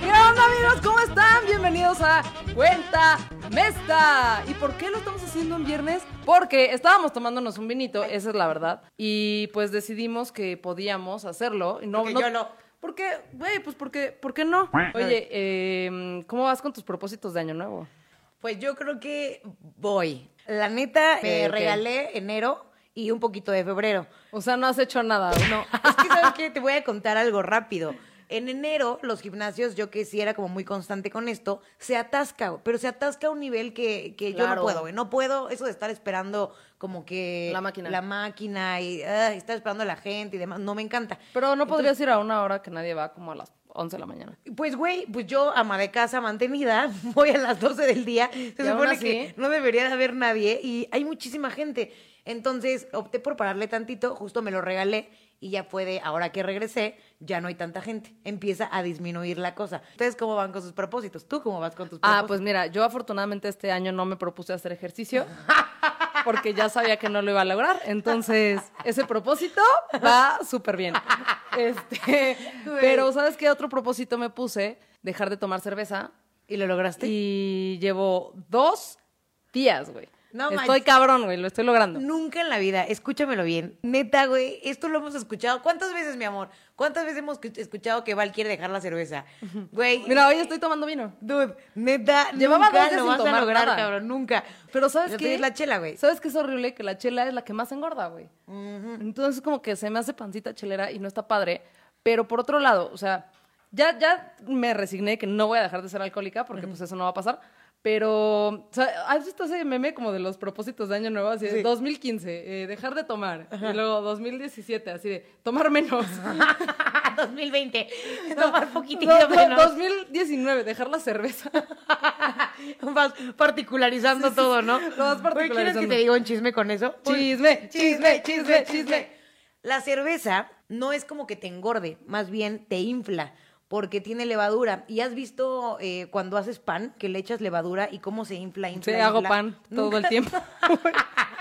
¿Qué onda amigos? ¿Cómo están? Bienvenidos a Cuenta Mesta. ¿Y por qué lo estamos haciendo en viernes? Porque estábamos tomándonos un vinito, esa es la verdad. Y pues decidimos que podíamos hacerlo. y No, Porque yo no. ¿Por qué? Güey, pues porque, ¿por qué no? Oye, eh, ¿cómo vas con tus propósitos de año nuevo? Pues yo creo que voy. La neta, me ok. regalé enero y un poquito de febrero. O sea, no has hecho nada. No, es que sabes qué? te voy a contar algo rápido. En enero, los gimnasios, yo que sí era como muy constante con esto, se atasca, pero se atasca a un nivel que, que yo no puedo, güey. No puedo, eso de estar esperando como que... La máquina. La máquina y estar esperando a la gente y demás, no me encanta. Pero no podrías ir a una hora que nadie va como a las 11 de la mañana. Pues, güey, pues yo, ama de casa mantenida, voy a las 12 del día. Se supone así- que no debería de haber nadie y hay muchísima gente. Entonces opté por pararle tantito, justo me lo regalé y ya puede, ahora que regresé, ya no hay tanta gente. Empieza a disminuir la cosa. Ustedes, ¿cómo van con sus propósitos? ¿Tú cómo vas con tus propósitos? Ah, pues mira, yo afortunadamente este año no me propuse hacer ejercicio porque ya sabía que no lo iba a lograr. Entonces, ese propósito va súper bien. Este, pero ¿sabes qué otro propósito me puse? Dejar de tomar cerveza ¿Y lo lograste? y llevo dos días, güey. No estoy manches. cabrón, güey, lo estoy logrando. Nunca en la vida, escúchamelo bien. Neta, güey, esto lo hemos escuchado. ¿Cuántas veces, mi amor? ¿Cuántas veces hemos escuchado que Val quiere dejar la cerveza? Güey, Mira, hoy estoy tomando vino. Dude, neta, Llevaba nunca dos lo vas a lograr, nada. cabrón, nunca. Pero ¿sabes qué? es la chela, güey. ¿Sabes qué es horrible? Que la chela es la que más engorda, güey. Entonces como que se me hace pancita chelera y no está padre. Pero por otro lado, o sea, ya, ya me resigné que no voy a dejar de ser alcohólica porque pues eso no va a pasar. Pero, o sea, ¿has visto ese meme como de los propósitos de año nuevo? Así de Sí. 2015, eh, dejar de tomar. Y luego 2017, así de tomar menos. 2020, tomar poquitito No, no, menos. 2019, dejar la cerveza. Vas particularizando todo, ¿no? Vas Güey, ¿Quieres que particularizando. te diga un chisme con eso? Chisme, chisme, chisme, chisme. La cerveza no es como que te engorde, más bien te infla. Porque tiene levadura. ¿Y has visto eh, cuando haces pan que le echas levadura y cómo se infla, infla? Sí, hago pan todo el tiempo.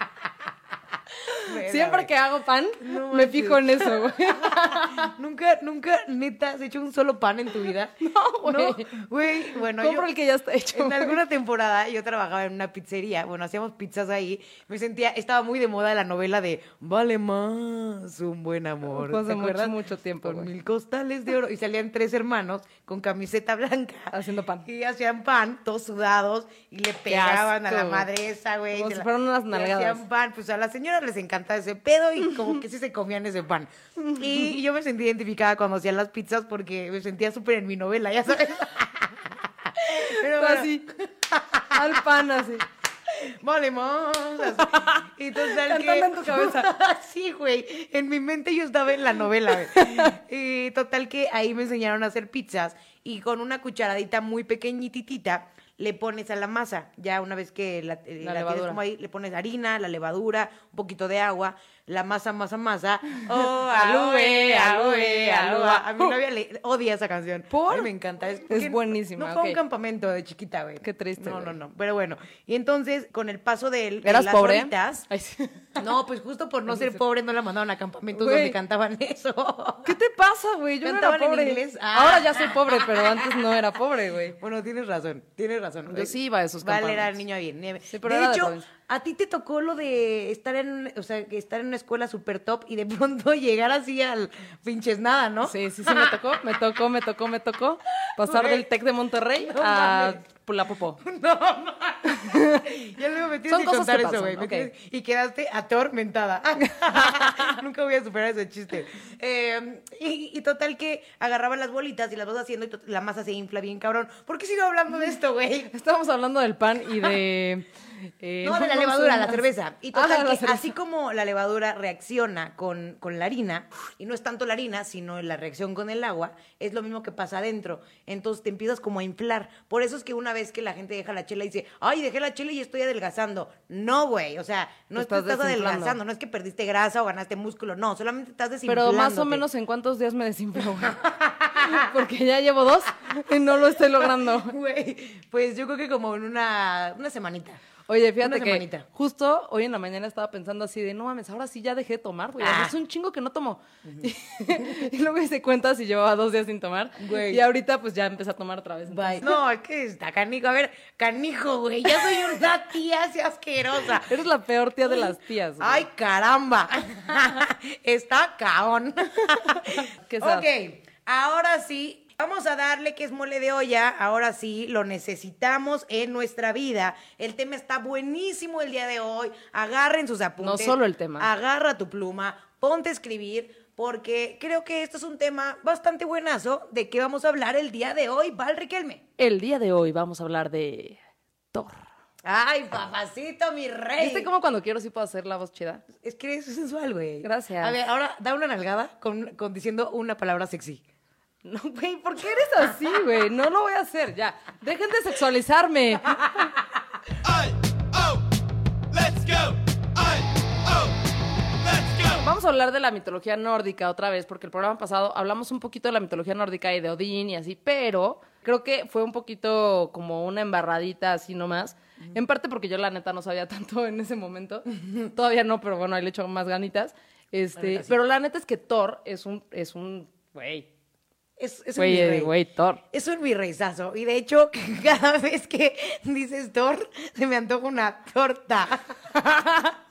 Siempre que hago pan, No me fijo en eso, güey. Nunca, nunca, neta, has hecho un solo pan en tu vida. No, güey. güey. Bueno, Compro yo el que ya está hecho. en güey. alguna temporada yo trabajaba en una pizzería. Bueno, hacíamos pizzas ahí. Me sentía, estaba muy de moda la novela de Vale más un buen amor. Hace ¿te mucho, mucho tiempo, Con güey. mil costales de oro. Y salían tres hermanos con camiseta blanca. Haciendo pan. Y hacían pan, todos sudados. Y le pegaban a la madre esa, güey. Como si la- fueran unas nalgadas. hacían pan. Pues a las señoras les ese pedo y como que sí se comían ese pan. Y yo me sentí identificada cuando hacían las pizzas porque me sentía súper en mi novela, ya sabes. Pero bueno, Así. Al pan, así. así. Y total que... Cantando en tu cabeza. sí, güey. En mi mente yo estaba en la novela, güey. Y total que ahí me enseñaron a hacer pizzas y con una cucharadita muy pequeñitita le pones a la masa. Ya una vez que la, eh, La la tienes como ahí, le pones harina, la levadura, un poquito de agua, la masa, masa, masa. Oh, aloe, aloe, aloe. A mi novia le odia esa canción. ¿Por? A mí me encanta. Es, Es buenísima, No fue un campamento de chiquita, güey. Qué triste, No, no, no. Pero bueno. Y entonces, con el paso de él, ¿Eras las pobre? horitas- Ay, sí. no, pues justo por no ser pobre no la mandaron a campamentos Güey. donde cantaban eso. ¿Qué te pasa, güey? Yo no era ¿Cantaban en pobre. inglés? Ah. Ahora ya soy pobre, pero antes no era pobre, güey. Bueno, tienes razón, tienes razón. Yo sí iba a esos Vale, era campamentos. niño bien. Sí, pero de hecho. A ti te tocó lo de estar en, o sea, estar en una escuela super top y de pronto llegar así al pinches nada, ¿no? Sí, sí, sí, me tocó, me tocó, me tocó, me tocó. Pasar del TEC de Monterrey No a mames. la Popó. Ya luego me tienes Son que cosas contar que eso, güey. Y quedaste atormentada. Nunca voy a superar ese chiste. Eh, y, y total que agarraba las bolitas y las vas haciendo y la masa se infla bien cabrón. ¿Por qué sigo hablando de esto, güey? Estábamos hablando del pan y de... eh, No, de la levadura, la cerveza. Y Ah, total la que cerveza. así como la levadura reacciona con, con la harina, y no es tanto la harina, sino la reacción con el agua, es lo mismo que pasa adentro. Entonces te empiezas como a inflar. Por eso es que una vez que la gente deja la chela y dice, ay, dejé la chela y estoy adelgazando. No, güey. O sea, no estás, estás adelgazando, no es que perdiste grasa o ganaste músculo, no, solamente estás desinflando. Pero más o menos en cuántos días me desinflo, güey? Porque ya llevo dos y no lo estoy logrando. Güey, pues yo creo que como en una, una semanita. Oye, fíjate Una que semanita. justo hoy en la mañana estaba pensando así de, no mames, ahora sí ya dejé de tomar, güey. Ah. Es un chingo que no tomo. y luego hice cuenta si llevaba dos días sin tomar. Güey. Y ahorita pues ya empecé a tomar otra vez. Bye. No, es que está canijo. A ver, canijo, güey. Ya soy una tía así asquerosa. Eres la peor tía de las tías. güey. Ay, caramba. Está caón. Qué sad. ok, ahora sí. Vamos a darle que es mole de olla. Ahora sí, lo necesitamos en nuestra vida. El tema está buenísimo el día de hoy. Agarren sus apuntes. No solo el tema. Agarra tu pluma, ponte a escribir, porque creo que esto es un tema bastante buenazo de que vamos a hablar el día de hoy, Val Riquelme. El día de hoy vamos a hablar de Thor. Ay, papacito, mi rey. ¿Viste cómo cuando quiero sí puedo hacer la voz chida? Es que eres sensual, güey. Gracias. A ver, ahora da una nalgada con, con diciendo una palabra sexy. No, güey, ¿por qué eres así, güey? No lo voy a hacer, ya. Dejen de sexualizarme. I, oh, let's go. I, oh, let's go. Vamos a hablar de la mitología nórdica otra vez, porque el programa pasado hablamos un poquito de la mitología nórdica y de Odín y así, pero creo que fue un poquito como una embarradita así nomás. En parte porque yo la neta no sabía tanto en ese momento. Todavía no, pero bueno, ahí le echo más ganitas. Este, neta sí. pero la neta es que Thor es un, es un, güey, Es, es un güey, virrey. güey, Thor. Es un virreizazo. Y de hecho, cada vez que dices Thor, se me antoja una torta.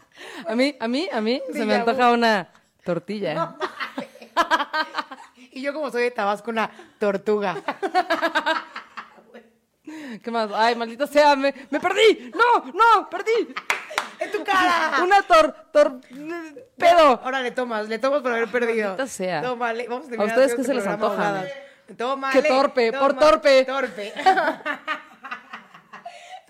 A mí, a mí, a mí se me antoja una tortilla. Y yo, como soy de Tabasco, una tortuga. ¿Qué más? Ay, maldita sea, me, me perdí. No, no, perdí. ¡En tu cara! Una tor, tor, pedo. Ahora le tomas, le tomas por haber perdido. Maldita sea. Tómale, vamos a ¿A ustedes qué se les antoja? Tómale. Qué torpe, por torpe. Torpe.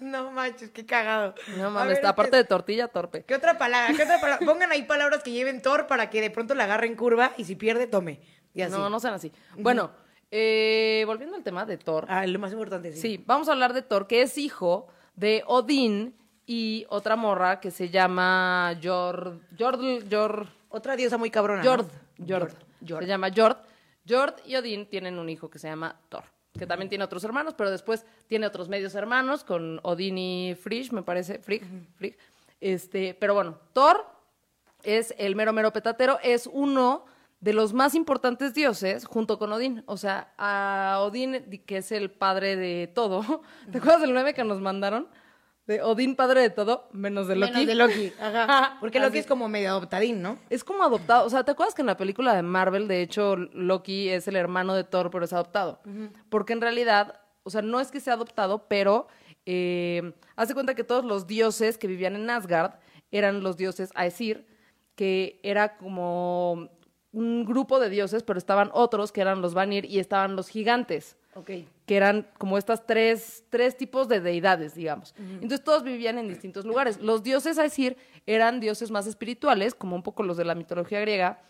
no manches, qué cagado. No mames, ver, aparte de tortilla, torpe. ¿Qué otra palabra? ¿Qué otra palabra? Pongan ahí palabras que lleven Thor para que de pronto la agarre en curva y si pierde, tome. Y así. No, no sean así. Bueno, eh, volviendo al tema de Thor. Ah, lo más importante, sí. Sí, vamos a hablar de Thor, que es hijo de Odín y otra morra que se llama Jord, Jord, Jord, Otra diosa muy cabrona. ¿no? Jord, Jord. Jord. Se llama Jord. Jord y Odín tienen un hijo que se llama Thor, que también tiene otros hermanos, pero después tiene otros medios hermanos con Odín y Frigg, me parece, Frigg, Frigg. Este, pero bueno, Thor es el mero mero petatero, es uno de los más importantes dioses junto con Odín. O sea, a Odín, que es el padre de todo. ¿Te acuerdas del meme que nos mandaron? De Odín, padre de todo, menos de Loki. Menos de Loki. Ajá. Porque Loki Así. es como medio adoptadín, ¿no? Es como adoptado. O sea, ¿te acuerdas que en la película de Marvel, de hecho, Loki es el hermano de Thor, pero es adoptado? Porque en realidad, o sea, no es que sea adoptado, pero eh, hace cuenta que todos los dioses que vivían en Asgard eran los dioses Aesir, que era como un grupo de dioses, pero estaban otros que eran los Vanir y estaban los gigantes que eran como estas tres, tres tipos de deidades, digamos. Entonces todos vivían en distintos lugares. Los dioses, a decir, eran dioses más espirituales, como un poco los de la mitología griega,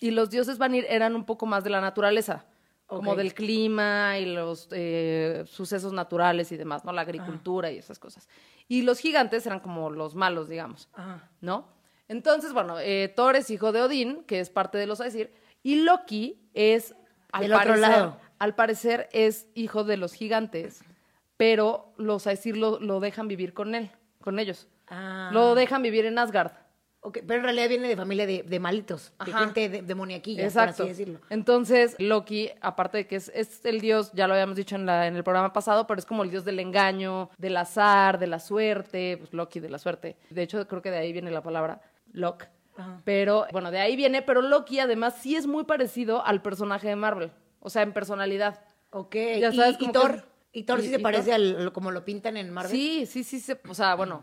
y los dioses Vanir eran un poco más de la naturaleza, como del clima y los eh, sucesos naturales y demás, ¿no? La agricultura y esas cosas. Y los gigantes eran como los malos, digamos. ¿no? Entonces, bueno, eh, Thor es hijo de Odín, que es parte de los Aesir, y Loki es, al Del otro parecer, lado. al parecer es hijo de los gigantes, pero los Aesir lo, lo dejan vivir con él, con ellos. Ah. Lo dejan vivir en Asgard. Ok, Pero en realidad viene de familia de, de malitos, de Ajá. gente de, demoniaquilla, por Exacto. así decirlo. Entonces, Loki, aparte de que es, es el dios, ya lo habíamos dicho en, la, en el programa pasado, pero es como el dios del engaño, del azar, de la suerte, pues Loki de la suerte. De hecho, creo que de ahí viene la palabra Lock. Ajá. Pero, bueno, de ahí viene, pero Loki además sí es muy parecido al personaje de Marvel. O sea, en personalidad. Ok. Ya sabes, y, y que Thor, y Thor sí y- se y parece Thor. al como lo pintan en Marvel. Sí, sí, sí. se- o sea, bueno,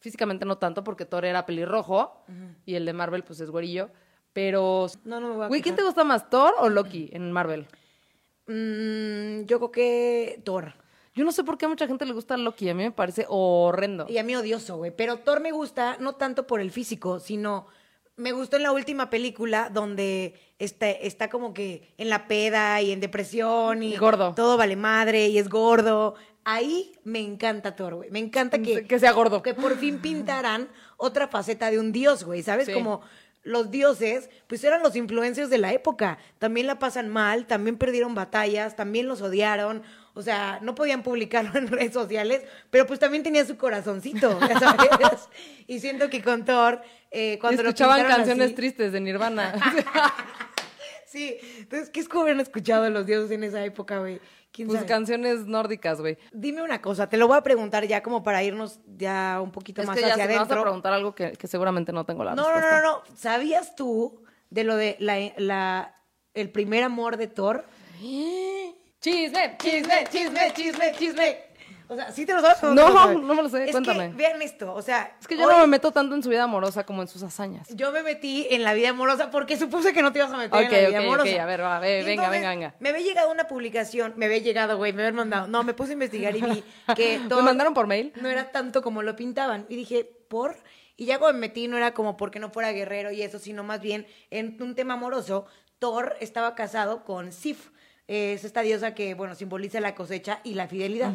físicamente no tanto porque Thor era pelirrojo y el de Marvel pues es güerillo. Pero... No, no me voy a Güey, ¿quién te gusta más, Thor o Loki en Marvel? Mm, yo creo que Thor. Yo no sé por qué a mucha gente le gusta Loki, a mí me parece horrendo. Y a mí odioso, güey. Pero Thor me gusta no tanto por el físico, sino me gustó en la última película donde está, está como que en la peda y en depresión y Y gordo. todo vale madre y es gordo. Ahí me encanta Thor, güey. Me encanta que, Que sea gordo. que por fin pintarán otra faceta de un dios, güey. ¿Sabes? Sí. Como los dioses, pues eran los influencers de la época. También la pasan mal, también perdieron batallas, también los odiaron. O sea, no podían publicarlo en redes sociales, pero pues también tenía su corazoncito, ya sabes. y siento que con Thor, eh, cuando Escuchaban canciones así- tristes de Nirvana. Sí, entonces, ¿qué es que hubieran escuchado los dioses en esa época, güey? ¿Quién pues sabe? canciones nórdicas, güey. Dime una cosa, te lo voy a preguntar ya como para irnos ya un poquito Es más que ya hacia se me vas a adentro. preguntar algo que, que seguramente no tengo la No, no, no, no, ¿Sabías tú de lo de la, la- el primer amor de Thor? Chisme, chisme, chisme, chisme, chisme. O sea, ¿sí te lo sabes? No, sabes? no me lo sé, Es cuéntame. que, vean esto, o sea... Es que yo hoy no me meto tanto en su vida amorosa como en sus hazañas. Yo me metí en la vida amorosa porque supuse que no te ibas a meter Ok, en la vida ok, ok, amorosa. a ver, va, ve, venga, venga, venga. Me había llegado una publicación, me había llegado, güey, me habían mandado. No, me puse a investigar y vi que ¿Me Thor mandaron por mail? no era tanto como lo pintaban. Y dije, ¿por? Y ya cuando me metí no era como porque no fuera guerrero y eso, sino más bien en un tema amoroso, Thor estaba casado con Sif. Eh, Es esta diosa que, bueno, simboliza la cosecha y la fidelidad.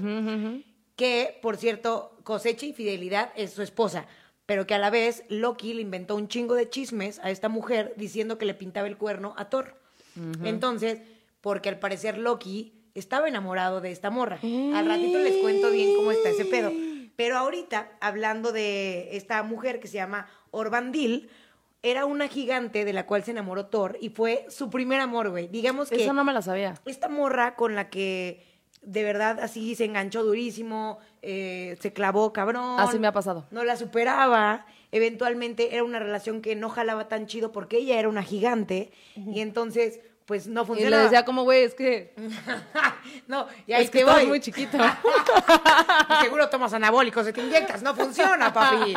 Que, por cierto, cosecha y fidelidad es su esposa. Pero que a la vez Loki le inventó un chingo de chismes a esta mujer diciendo que le pintaba el cuerno a Thor. Entonces, porque al parecer Loki estaba enamorado de esta morra. Al ratito les cuento bien cómo está ese pedo. Pero ahorita, hablando de esta mujer que se llama Orbandil, era una gigante de la cual se enamoró Thor y fue su primer amor, güey. Digamos que Eso no me la sabía. esta morra con la que de verdad así se enganchó durísimo, eh, se clavó cabrón. Así me ha pasado. No la superaba. Eventualmente era una relación que no jalaba tan chido porque ella era una gigante y entonces pues no Y funcionaba. le decía como, güey, es que, no, y ahí es que te estás voy. muy chiquito. Y Seguro tomas anabólicos, se te inyectas, no funciona, papi.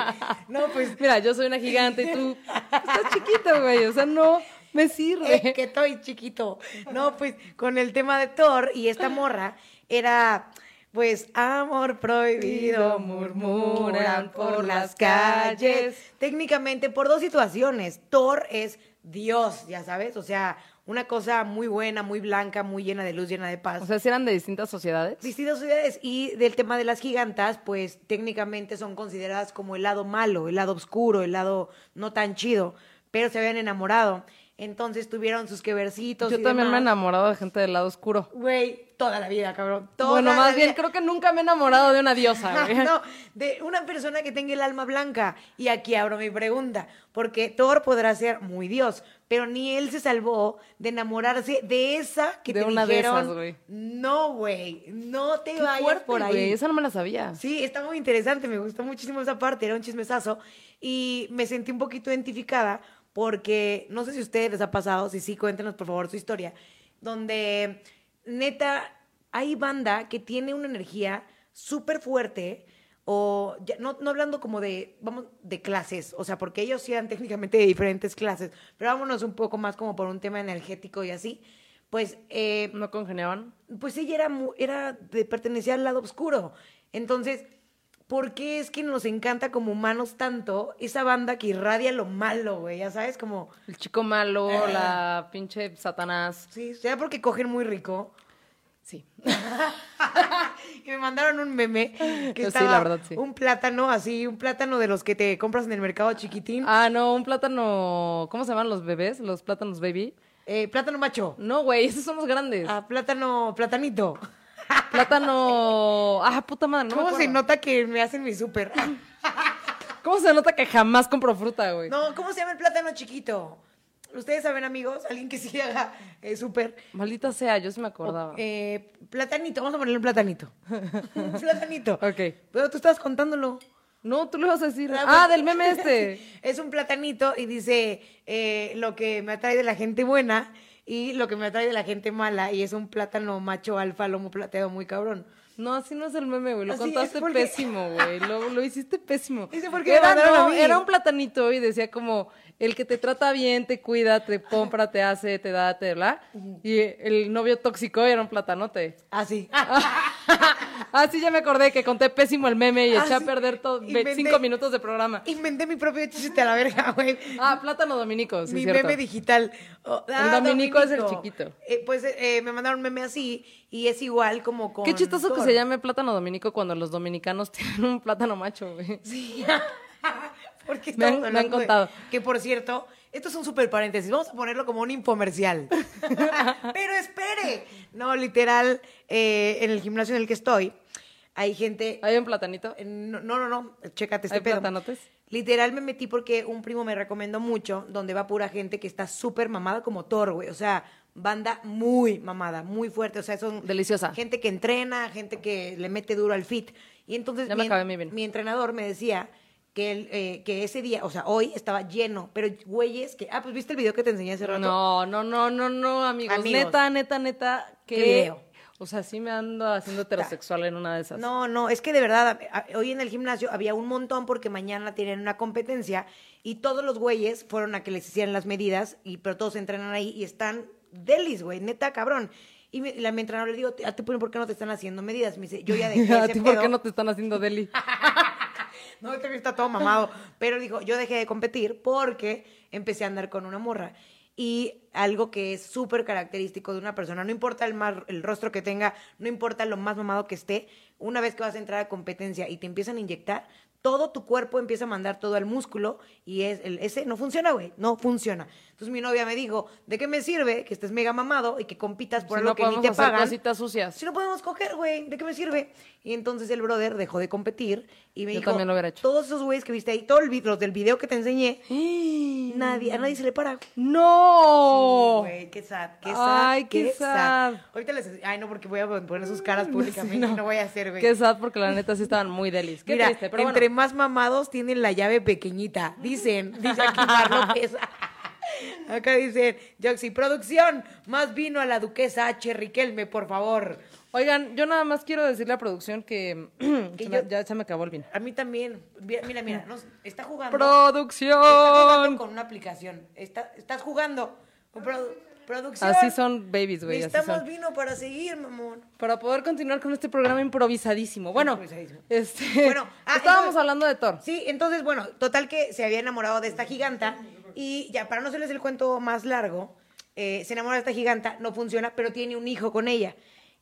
No, pues Mira, yo soy una gigante y tú estás chiquito, güey. O sea, no me sirve. Que estoy chiquito. No, pues con el tema de Thor y esta morra era, pues, amor prohibido, murmuran por las calles. Técnicamente por dos situaciones. Thor es Dios, ya sabes, o sea, una cosa muy buena, muy blanca, muy llena de luz, llena de paz. O sea, si eran de distintas sociedades. Distintas sociedades y del tema de las gigantas, pues técnicamente son consideradas como el lado malo, el lado oscuro, el lado no tan chido, pero se habían enamorado. Entonces tuvieron sus queversitos. Yo y también me he enamorado de gente del lado oscuro. Güey, toda la vida, cabrón. Toda bueno, más bien vida. creo que nunca me he enamorado de una diosa, güey. no, de una persona que tenga el alma blanca. Y aquí abro mi pregunta, porque Thor podrá ser muy Dios, pero ni él se salvó de enamorarse de esa que De te una de dijeron, esas, güey. no, güey, no te Qué vayas fuerte, por ahí. güey. Esa no me la sabía. Sí, está muy interesante, me gustó muchísimo esa parte, era un chismesazo y me sentí un poquito identificada porque no sé si a ustedes les ha pasado, si sí, cuéntenos por favor su historia, donde neta hay banda que tiene una energía súper fuerte o ya- no, no hablando como de, vamos, de clases, o sea, porque ellos sí eran técnicamente de diferentes clases, pero vámonos un poco más como por un tema energético y así, pues eh, ¿No congeniaban? pues ella era, era de pertenecía al lado oscuro. Entonces, ¿por qué es que nos encanta como humanos tanto esa banda que irradia lo malo, güey? Ya sabes, como, El chico malo, Ah. la pinche Satanás. sí, sea porque cogen muy rico. Sí. Y me mandaron un meme que Sí, estaba la verdad, sí. un plátano así, un plátano de los que te compras en el mercado chiquitín. Ah, no, un plátano. ¿Cómo se llaman los bebés? Los plátanos baby. Eh, plátano macho. No, güey, esos son los grandes. Ah, plátano, platanito. Plátano. Ah, puta madre, no me ¿Cómo se nota que me hacen mi súper? ¿Cómo se nota que jamás compro fruta, güey? No, ¿cómo se llama el plátano chiquito? Ustedes saben, amigos, alguien que sí haga eh, súper. Maldita sea, yo sí me acordaba. Eh, platanito, vamos a ponerle un platanito. un platanito. Ok. Pero tú estabas contándolo. No, tú le vas a decir. Ah, Ah, del meme este. es un platanito y dice eh, lo que me atrae de la gente buena y lo que me atrae de la gente mala. Y es un plátano macho alfa, lomo plateado muy cabrón. No, así no es el meme, güey. Lo Así contaste porque- pésimo, güey. Lo, lo hiciste pésimo. Dice, ¿por qué me era, no, era un platanito y decía como, el que te trata bien, te cuida, te compra, te hace, te da, te bla. Y el novio tóxico era un platanote. Así. Ah, sí, ya me acordé que conté pésimo el meme y Ah, eché a perder todo, Inventé- cinco minutos de programa. Inventé mi propio chiste a la verga, güey. Ah, plátano dominico, sí, mi cierto. meme digital. Oh, El dominico es el chiquito. Eh, pues eh, me mandaron un meme así y es igual como con. Qué chistoso que se llame plátano dominico cuando los dominicanos tienen un plátano macho, güey. Sí. Porque Me han- me han hablando de- contado. que por cierto, esto es un super paréntesis, vamos a ponerlo como un infomercial. Pero espere. No, literal, eh, en el gimnasio en el que estoy, hay gente... ¿Hay un platanito? No, no, no, no, chécate este ¿Hay pedo. platanotes? Literal me metí porque un primo me recomendó mucho, donde va pura gente que está súper mamada como Thor, güey. O sea, banda muy mamada, muy fuerte. O sea, son Deliciosa. gente que entrena, gente que le mete duro al fit. Y entonces Ya me acabé mi entrenador me decía que, el, eh, que ese día, o sea, hoy estaba lleno, pero güeyes que... Ah, pues viste el video que te enseñé hace rato. No, no, no, no, no, amigos. Amigos. Neta, neta, neta. Que, ¿Qué video? O sea, sí me ando haciendo heterosexual en una de esas. No, no, es que de verdad, hoy en el gimnasio había un montón porque mañana tienen una competencia y todos los güeyes fueron a que les hicieran las medidas, y pero todos entrenan ahí y están delis, güey, neta, cabrón. Y mi, la, mi entrenador le digo, ¿a ti por qué no te están haciendo medidas? Me dice, yo ya dejé ¿A ti por qué no te están haciendo deli? No, este está todo mamado. Pero dijo, yo dejé de competir porque empecé a andar con una morra. Y algo que es súper característico de una persona, no importa el, más, el rostro que tenga, no importa lo más mamado que esté, una vez que vas a entrar a competencia y te empiezan a inyectar, todo tu cuerpo empieza a mandar todo al músculo y es ese no funciona, güey, no funciona. Entonces mi novia me dijo, ¿de qué me sirve que estés mega mamado y que compitas por Si algo no que ni te hacer pagan? cositas sucias. Si no podemos coger, güey, ¿de qué me sirve? Y entonces el brother dejó de competir y me Yo dijo, también lo hubiera hecho. todos esos güeyes que viste ahí, todos los del video que te enseñé, nadie, a nadie se le para. ¡No! Sí, güey, qué sad, qué sad, Ay, qué sad. Ahorita les, ay no, porque voy a poner sus caras públicamente, no, voy a hacer, güey. Qué sad porque la neta sí estaban muy delis. Qué Mira, triste, pero entre bueno. más mamados tienen la llave pequeñita, dicen, dice aquí Mar López. Acá dicen, Joxy, producción, más vino a la duquesa H. Riquelme, por favor. Oigan, yo nada más quiero decirle a producción que, Que se me- yo- ya se me acabó el vino. A mí también. Mira, mira, mira, nos- está jugando. Está jugando ¡Producción! con una aplicación. Está- estás jugando. con produ- producción. Así son babies, güey. Necesitamos vino para seguir, mamón. Para poder continuar con este programa improvisadísimo. Bueno, Improvisadísimo. este, Bueno, ah, estábamos entonces- hablando de Thor. Sí, entonces, bueno, total que se había enamorado de esta giganta. Y ya, para no hacerles el cuento más largo, eh, se enamora de esta giganta, no funciona, pero tiene un hijo con ella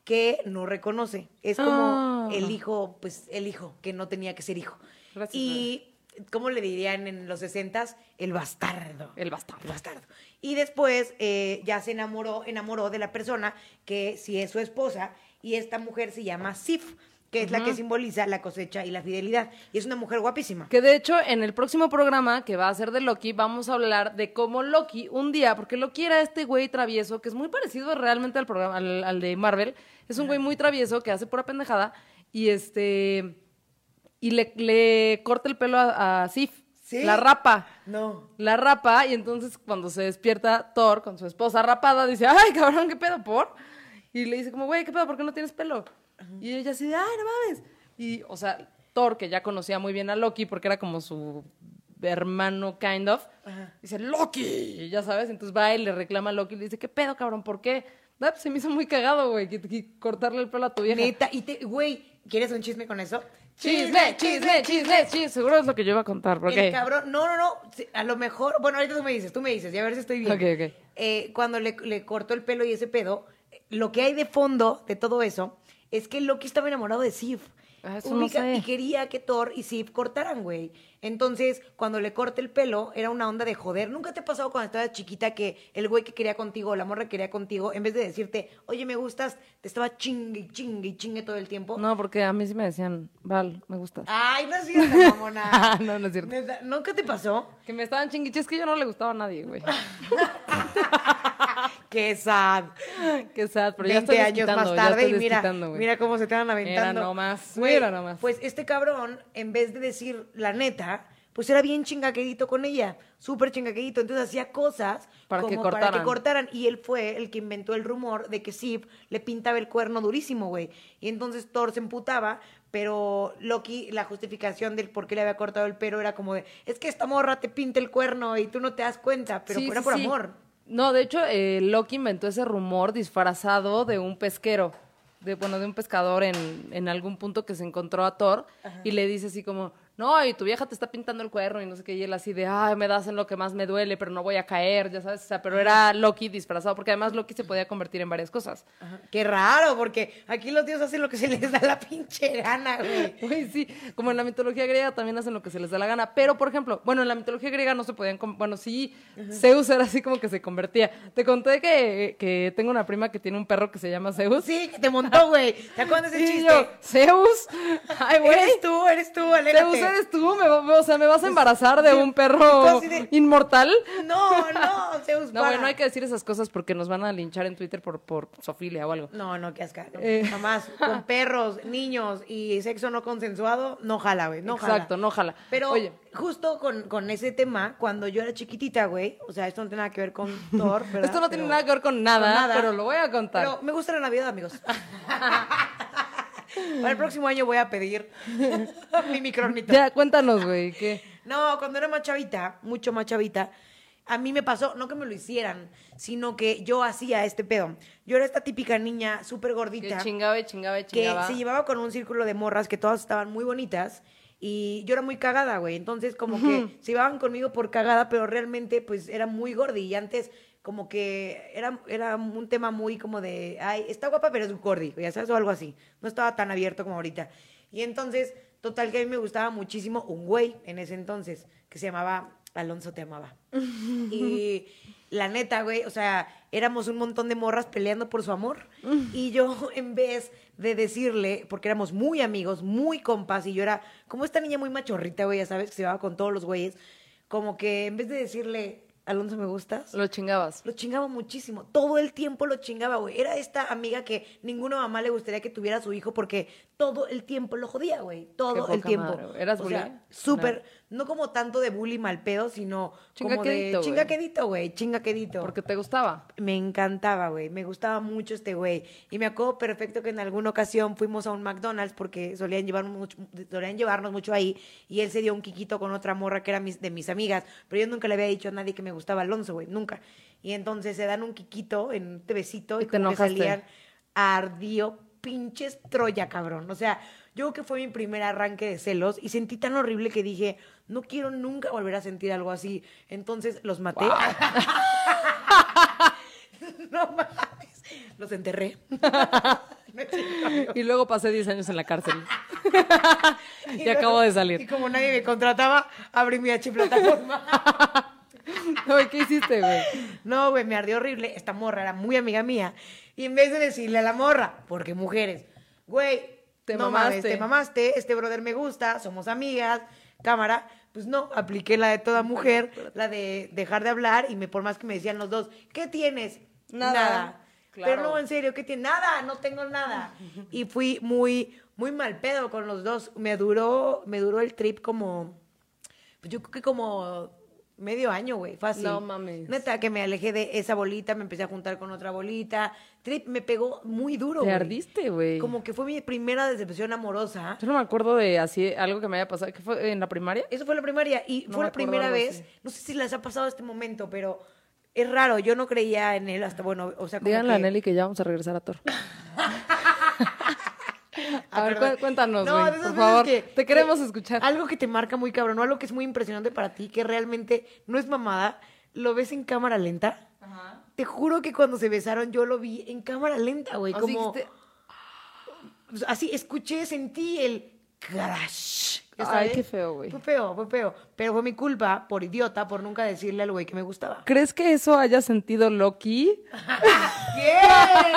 que no reconoce. Es como Ah. el hijo, pues el hijo, que no tenía que ser hijo. Gracias, y, ¿cómo le dirían en los sesentas? El bastardo. El bastardo. El bastardo. Y después eh, ya se enamoró, enamoró de la persona que sí es su esposa y esta mujer se llama Sif, que es la que simboliza la cosecha y la fidelidad. Y es una mujer guapísima. Que de hecho, en el próximo programa que va a ser de Loki, vamos a hablar de cómo Loki un día, porque Loki era este güey travieso, que es muy parecido realmente al programa, al, al de Marvel. Es un güey muy travieso que hace pura pendejada. Y este. Y le, le corta el pelo a, a Sif. ¿Sí? La rapa. No. La rapa, y entonces cuando se despierta Thor con su esposa rapada, dice, ay, cabrón, ¿qué pedo, por? Y le dice como, güey, ¿qué pedo? ¿Por qué no tienes pelo? Y ella así de, ay, no mames. Y, o sea, Thor, que ya conocía muy bien a Loki porque era como su hermano, kind of, dice, Loki, y ya sabes, entonces va y le reclama a Loki y le dice, ¿qué pedo, cabrón? ¿Por qué? Ah, pues se me hizo muy cagado, güey, que, que cortarle el pelo a tu vieja. Neta, y te, güey, ¿quieres un chisme con eso? Chisme, chisme, chisme, chisme. Seguro es lo que yo iba a contar, El porque... cabrón, no, no, no, a lo mejor, bueno, ahorita tú me dices, tú me dices, y a ver si estoy bien. Ok, ok. Eh, cuando le, le cortó el pelo y ese pedo, lo que hay de fondo de todo eso es que Loki estaba enamorado de Sif. Ah, eso no sé. Y quería que Thor y Sif cortaran, güey. Entonces, cuando le corta el pelo, era una onda de joder. ¿Nunca te ha pasado cuando estabas chiquita que el güey que quería contigo, la morra que quería contigo, en vez de decirte, oye, me gustas, te estaba chingue, y chingue y chingue todo el tiempo? No, porque a mí sí me decían, Val, me gustas. Ay, no es cierto, mamona. No, no es cierto. ¿Nunca te pasó? Que me estaban chinguiches, es que yo no le gustaba a nadie, güey. Qué sad. Qué sad, pero ya 20 estoy años más ya tarde y mira, mira cómo se te van aventando. Mira nomás, mira nomás. Pues este cabrón, en vez de decir la neta, pues era bien chingaquedito con ella, súper chingaquedito. Entonces hacía cosas Para que como para cortaran. que cortaran. Y él fue el que inventó el rumor de que Sif le pintaba el cuerno durísimo, güey. Y entonces Thor se emputaba, pero Loki, la justificación del por qué le había cortado el pelo era como de, es que esta morra te pinta el cuerno y tú no te das cuenta, pero Sí, era sí, por sí. amor. No, de hecho, eh, Loki inventó ese rumor disfrazado de un pesquero, de, bueno, de un pescador en, en algún punto que se encontró a Thor y le dice así como, no, y tu vieja te está pintando el cuerno y no sé qué, y él así de, ay, me das en lo que más me duele, pero no voy a caer, ya sabes, o sea, pero era Loki disfrazado, porque además Loki se podía convertir en varias cosas. Ajá. Qué raro, porque aquí los dioses hacen lo que se les da la pinche gana, güey. Güey, sí, como en la mitología griega también hacen lo que se les da la gana. Pero, por ejemplo, bueno, en la mitología griega no se podían. Bueno, sí, Zeus era así como que se convertía. Te conté que, que tengo una prima que tiene un perro que se llama Zeus. Sí, que te montó, güey. ¿Te acuerdas de ese chiste? yo, Zeus. Ay, güey. Eres tú, eres tú. Zeus eres tú. Me, o sea, me vas a embarazar de un perro de- inmortal. No, no, Zeus, No, para. bueno, no hay que decir esas cosas porque nos van a linchar en Twitter por, por sofilia o algo. No, no, qué asca. Eh. Jamás. Con perros, niños y sexo no consensuado, no jala, güey. No jala. Exacto, no jala. Pero Oye, justo con, con ese tema, cuando yo era chiquitita, güey, o sea, esto no tiene nada que ver con Thor, ¿verdad? esto no tiene Pero- nada que ver con nada, con nada. pero lo voy a contar. Pero me gusta la Navidad, amigos. Para el próximo año voy a pedir mi micronito. Ya, cuéntanos, güey, ¿qué? No, cuando era más chavita, mucho más chavita, a mí me pasó, no que me lo hicieran, sino que yo hacía este pedo. Yo era esta típica niña súper Que gordita chingaba y chingaba y que chingaba. se llevaba con un círculo de morras que todas estaban muy bonitas y yo era muy cagada, güey. Entonces, como que se llevaban conmigo por cagada, pero realmente, pues, era muy gordi. Y antes, como que era, era un tema muy como de, ay, está guapa, pero es gordi, ya sabes, o algo así. No estaba tan abierto como ahorita. Y entonces, total, que a mí me gustaba muchísimo un güey en ese entonces, que se llamaba Alonso Te Amaba. y la neta, güey, o sea, éramos un montón de morras peleando por su amor. Y yo, en vez de decirle, porque éramos muy amigos, muy compas, y yo era como esta niña muy machorrita, güey, ya sabes, que se llevaba con todos los güeyes, como que en vez de decirle, Alonso, ¿me gustas? Lo chingabas. Lo chingaba muchísimo. Todo el tiempo lo chingaba, güey. Era esta amiga que ninguna mamá le gustaría que tuviera a su hijo porque todo el tiempo lo jodía, güey. Todo el tiempo. madre. ¿Eras o sea, bully? súper, no como tanto de bully mal pedo, sino como de Chingaquedito, güey. chingaquedito, güey. Chingaquedito. Porque te gustaba. Me encantaba, güey. Me gustaba mucho este güey. Y me acuerdo perfecto que en alguna ocasión fuimos a un McDonald's porque solían llevarnos mucho, solían llevarnos mucho ahí. Y él se dio un quiquito con otra morra que era mis- de mis amigas. Pero yo nunca le había dicho a nadie que me gustaba Alonso, güey. Nunca. Y entonces se dan un quiquito en un besito y, Y te como que salían ardió pinches Troya, cabrón. O sea, yo creo que fue mi primer arranque de celos y sentí tan horrible que dije, no quiero nunca volver a sentir algo así. Entonces los maté. no mames. Los enterré. No. Y luego pasé 10 años en la cárcel. y acabo de Y salir. como nadie me contrataba, abrí mi H plataforma. Güey, ¿Qué hiciste, güey? No, güey, me ardió horrible. Esta morra era muy amiga mía. Y en vez de decirle a la morra, porque mujeres, güey, Te no mamaste. mames, te mamaste, este brother me gusta, somos amigas, cámara. Pues no, apliqué la de toda mujer, la de dejar de hablar y me por más que me decían los dos, ¿qué tienes? Nada. Claro. Pero no, en serio, ¿qué tienes? Nada, no tengo nada. Y fui muy, muy mal pedo con los dos. Me duró, me duró el trip como, pues yo creo que como medio año, güey, fácil. No mames. Neta, que me alejé de esa bolita, me empecé a juntar con otra bolita. Trip me pegó muy duro, Te ardiste, güey. Como que fue mi primera decepción amorosa. Yo no me acuerdo de así algo que me haya pasado. ¿Qué fue en la primaria? Eso fue la primaria y No fue la primera vez, así. no sé si les ha pasado este momento, pero es raro, yo no creía en él hasta, bueno, o sea, como Díganle a que- Nelly que ya vamos a regresar a Thor. Ah, a ver, perdón. cu- cuéntanos, No, esas por veces favor. que- Te queremos que escuchar. Algo que te marca muy cabrón, o algo que es muy impresionante para ti, que realmente no es mamada, lo ves en cámara lenta. Te juro que cuando se besaron yo lo vi en cámara lenta, güey, Así como dijiste, así escuché, sentí el crash. ¿ya Ay, qué feo, güey. Fue feo, fue feo, pero fue mi culpa por idiota por nunca decirle al güey que me gustaba. ¿Crees que eso haya sentido Loki? ¡Bien!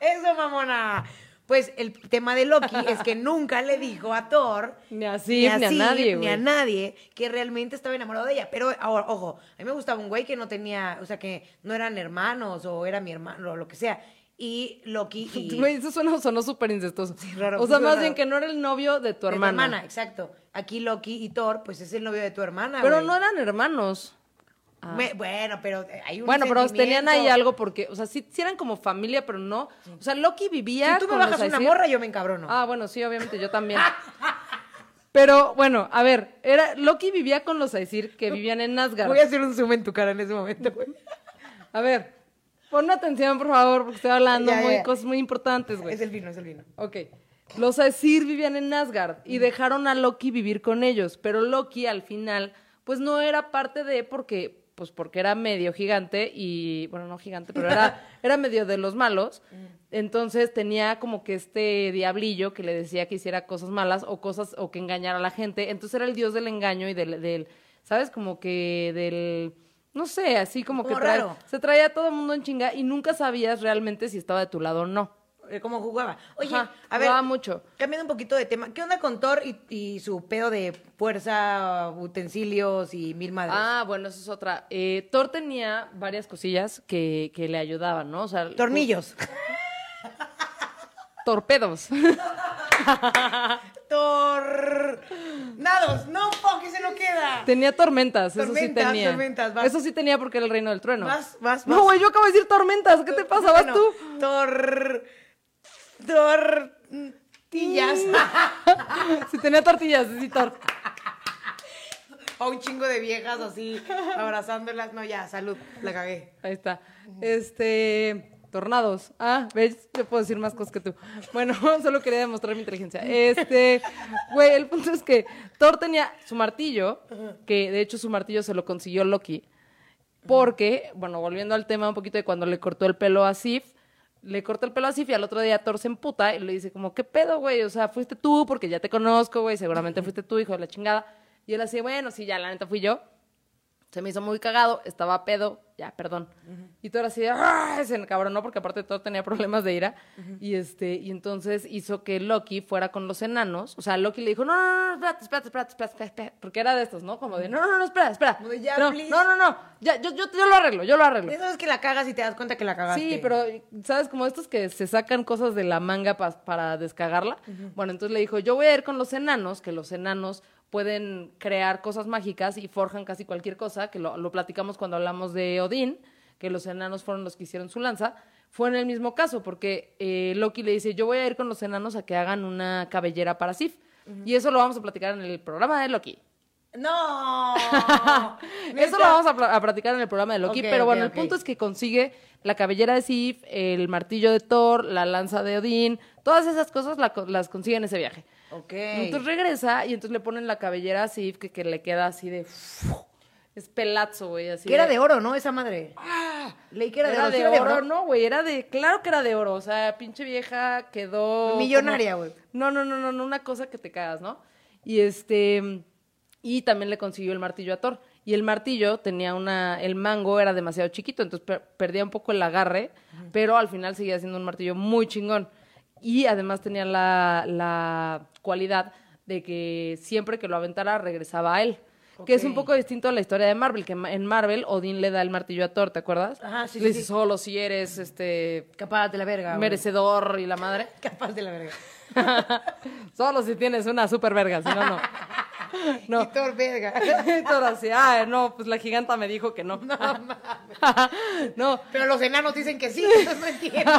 Eso, mamona. Pues el tema de Loki es que nunca le dijo a Thor, Ni a Sif, ni a nadie, ni a nadie que realmente estaba enamorado de ella. Pero, ahora, ojo, a mí me gustaba un güey que no tenía, o sea, que no eran hermanos o era mi hermano o lo que sea. Y Loki y... Güey, eso suena, sonó súper incestuoso. raro, o sea, más raro. bien que no era el novio de tu de hermana. exacto. Aquí Loki y Thor, pues es el novio de tu hermana, Pero no eran hermanos. Me- bueno, pero eh, hay un Bueno, pero tenían ahí algo porque, o sea, sí, sí eran como familia, pero no. O sea, Loki vivía. Si tú me con bajas una morra, yo me encabrono. Ah, bueno, sí, obviamente, yo también. Pero bueno, a ver, era Loki vivía con los Aesir que vivían en Asgard. Voy a hacer un zoom en tu cara en ese momento, güey. A ver, pon atención, por favor, porque estoy hablando Ya, muy ya. cosas muy importantes, güey. Es el vino, es el vino. Ok. Los Aesir vivían en Asgard y dejaron a Loki vivir con ellos, pero Loki al final pues no era parte de porque pues porque era medio gigante y bueno, no gigante, pero era era medio de los malos. Entonces tenía como que este diablillo que le decía que hiciera cosas malas o cosas o que engañara a la gente. Entonces era el dios del engaño y del, del ¿sabes? Como que del no sé, así como, Como que trae- se traía a todo el mundo en chinga y nunca sabías realmente si estaba de tu lado o no. Eh, ¿Cómo jugaba? Oye, Ajá, a ver. jugaba mucho. Cambiando un poquito de tema. ¿Qué onda con Thor y, y su pedo de fuerza, utensilios y mil madres? Ah, bueno, eso es otra. Eh, Thor tenía varias cosillas que, que le ayudaban, ¿no? O sea, Tornillos. torpedos. Thor. Nados. No, fuck, ese no queda. tenía tormentas, eso sí Tormentas, tenía. tormentas, vas. Eso sí tenía porque era el reino del trueno. Vas, vas, No, vas. güey, yo acabo de decir tormentas. ¿Qué te pasa? ¿Vas Bueno, tú? Thor. Tortillas. Si tenía tortillas, sí, Thor. o un chingo de viejas así abrazándolas. No, ya, salud. La cagué. Ahí está. Este. Tornados. Ah, ves, yo puedo decir más cosas que tú. Bueno, solo quería demostrar mi inteligencia. Este, güey, el punto es que Thor tenía su martillo, que de hecho su martillo se lo consiguió Loki, porque, bueno, volviendo al tema un poquito de cuando le cortó el pelo a Sif, le cortó el pelo a Sif y al otro día Thor se emputa y le dice como, ¿qué pedo, güey? O sea, fuiste tú porque ya te conozco, güey, seguramente fuiste tú, hijo de la chingada. Y él así, bueno, sí, ya, la neta fui yo. Se me hizo muy cagado, estaba pedo, ya, perdón. Y Thor así de, ¡ah! se encabronó porque aparte Thor tenía problemas de ira. Y este, y entonces hizo que Loki fuera con los enanos. O sea, Loki le dijo, no, no, no, espérate, espérate, espérate, espérate, espérate, espérate", porque era de estos, ¿no? Como de, no, no, no, espera, espera. Como de, "Ya, no, please". no, no, no, ya, yo, yo, yo lo arreglo, yo lo arreglo. Eso es que la cagas y te das cuenta que la cagaste. Sí, pero, ¿sabes? Como estos que se sacan cosas de la manga pa- para descagarla. Bueno, entonces le dijo, yo voy a ir con los enanos, que los enanos pueden crear cosas mágicas y forjan casi cualquier cosa, que lo, lo platicamos cuando hablamos de Odín, que los enanos fueron los que hicieron su lanza. Fue en el mismo caso, porque eh, Loki le dice, yo voy a ir con los enanos a que hagan una cabellera para Sif. Y eso lo vamos a platicar en el programa de Loki. ¡No! Eso lo vamos a, pla- a platicar en el programa de Loki, Ok, pero bueno, el punto es que consigue la cabellera de Sif, el martillo de Thor, la lanza de Odín, todas esas cosas la co- las consigue en ese viaje. Ok. Entonces regresa y entonces le ponen la cabellera a Sif que, que le queda así de... Es pelazo, güey, así Que era de oro, ¿no? Esa madre. Leí que era, Era de de oro. ¿sí era oro, no, güey, era de... Claro que era de oro, o sea, pinche vieja quedó... Millonaria, como- güey. No, no, no, no, no, una cosa que te cagas, ¿no? Y este... Y también le consiguió el martillo a Thor. Y el martillo tenía una... El mango era demasiado chiquito, entonces per- perdía un poco el agarre, pero al final seguía siendo un martillo muy chingón. Y además tenía la, la cualidad de que siempre que lo aventara regresaba a él. Que es un poco distinto a la historia de Marvel, que en Marvel Odín le da el martillo a Thor, ¿te acuerdas? Ajá, sí, Le dice, sí. solo si eres este Capaz de la verga. güey. merecedor y la madre. Capaz de la verga. solo si tienes una super verga, si no, no. No. Thor, verga. Thor así, ah, no, pues la giganta me dijo que no. No, Pero los enanos dicen que sí, entonces no entiendo.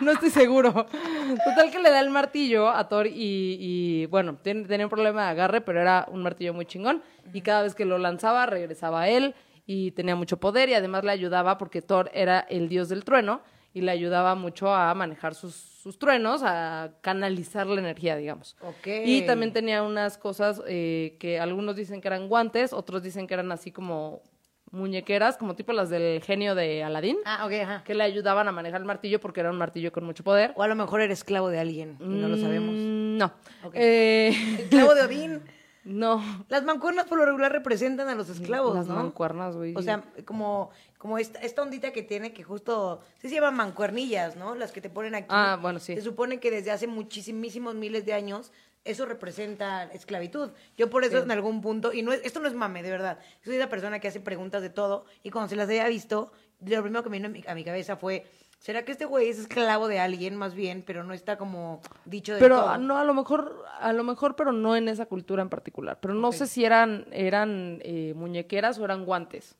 no estoy seguro. Total que le da el martillo a Thor y, y, bueno, ten- tenía un problema de agarre, pero era un martillo muy chingón. Y cada vez que lo lanzaba, regresaba a él y tenía mucho poder y además le ayudaba porque Thor era el dios del trueno y le ayudaba mucho a manejar sus, sus truenos, a canalizar la energía, digamos. Ok. Y también tenía unas cosas eh, que algunos dicen que eran guantes, otros dicen que eran así como muñequeras, como tipo las del genio de Aladín Ah, ok, ajá. que le ayudaban a manejar el martillo porque era un martillo con mucho poder. O a lo mejor era esclavo de alguien y no lo sabemos. Mm, No. Eh, Esclavo de Odín. no. Las mancuernas por lo regular representan a los esclavos, Las ¿no? mancuernas, güey. O sea, como, como esta, esta ondita que tiene que justo, se llaman mancuernillas, ¿no? Las que te ponen aquí. Ah, bueno, sí. Se supone que desde hace muchísimos miles de años eso representa esclavitud. Yo por eso en algún punto, y no es, esto no es mame, de verdad. Soy la persona que hace preguntas de todo y cuando se las haya visto, lo primero que me vino a mi, a mi cabeza fue, ¿será que este güey es esclavo de alguien más bien, pero no está como dicho de pero todo? ah, no, a lo mejor, a lo mejor, pero no en esa cultura en particular. Pero no sé si eran, eran eh, muñequeras o eran guantes.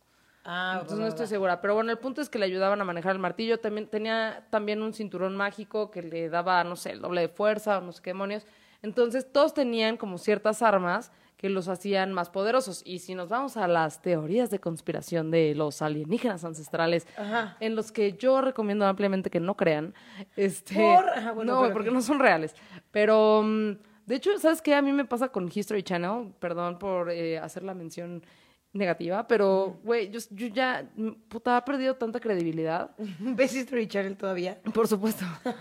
Ah, Entonces no estoy segura. Pero bueno, el punto es que le ayudaban a manejar el martillo. También tenía también un cinturón mágico que le daba, no sé, el doble de fuerza o no sé qué demonios. Entonces, todos tenían como ciertas armas que los hacían más poderosos. Y si nos vamos a las teorías de conspiración de los alienígenas ancestrales, Ajá. en los que yo recomiendo ampliamente que no crean, este, ¿Por? Ajá, bueno, no, pero- porque no son reales. Pero, mm, de hecho, ¿sabes qué? A mí me pasa con History Channel, perdón por eh, hacer la mención negativa, pero, güey, yo, yo ya, mm, puta, ha perdido tanta credibilidad. ¿Ves History Channel todavía? Por supuesto.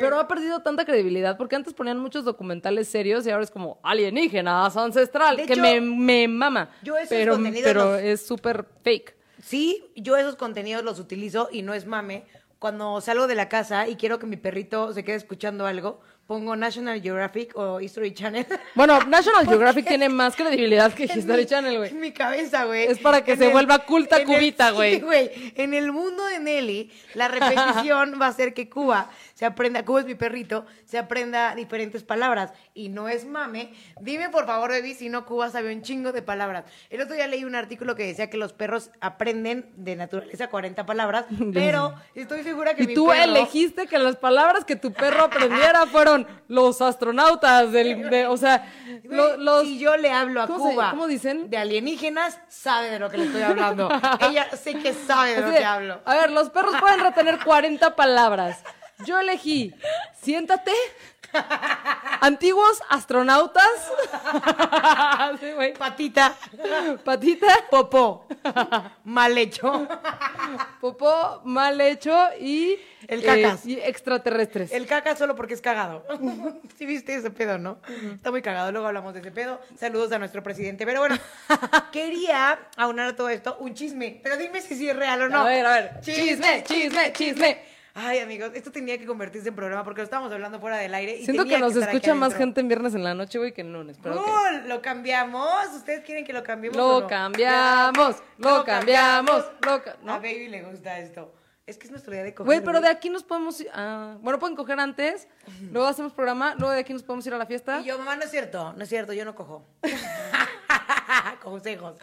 Pero ha perdido tanta credibilidad porque antes ponían muchos documentales serios y ahora es como alienígenas, ancestral, De que hecho, me, me mama. yo esos pero contenidos pero los- es súper fake. Sí, yo esos contenidos los utilizo y no es mame. Cuando salgo de la casa y quiero que mi perrito se quede escuchando algo, pongo National Geographic o History Channel. Bueno, National Geographic tiene más credibilidad que En History mi- Channel, güey. En mi cabeza, güey. Es para que En se vuelva culta cubita, sí, güey. güey. En el mundo de Nelly, la repetición va a hacer que Cuba se aprenda, Cuba es mi perrito, se aprenda diferentes palabras. Y no es mame. Dime, por favor, baby, si no Cuba sabe un chingo de palabras. El otro día leí un artículo que decía que los perros aprenden de naturaleza 40 palabras, pero estoy segura que Y mi tú perro- elegiste que las palabras que tu perro aprendiera fueron los astronautas, del, de- o sea, lo- los... Si yo le hablo a ¿Cómo se- Cuba cómo dicen? de alienígenas, sabe de lo que le estoy hablando. Ella sé que sabe de Así lo de, que hablo. A ver, los perros pueden retener 40 palabras. Yo elegí, siéntate, antiguos astronautas, Sí, güey. Patita, patita, popó, mal hecho. popó mal hecho y, eh, El cacas. y extraterrestres. El caca solo porque es cagado. ¿Sí viste ese pedo, no? Está muy cagado. Luego hablamos de ese pedo. Saludos a nuestro presidente. Pero bueno, quería aunar a todo esto un chisme. Pero dime si sí es real o no. A ver, a ver. Chisme, chisme, chisme. Ay, amigos, esto tenía que convertirse en programa porque lo estábamos hablando fuera del aire. Y Siento tenía que nos escucha más gente en viernes en la noche, güey, que en lunes. Pero. ¿Lo cambiamos? ¿Ustedes quieren que lo cambiemos Lo o no? cambiamos, lo cambiamos, lo ¿no? A Baby le gusta esto. Es que es nuestro día de coger. Güey, pero de aquí nos podemos ir. ah, bueno, pueden coger antes, luego hacemos programa, luego de aquí nos podemos ir a la fiesta. Y yo, mamá, no es cierto, no es cierto, yo no cojo. Consejos.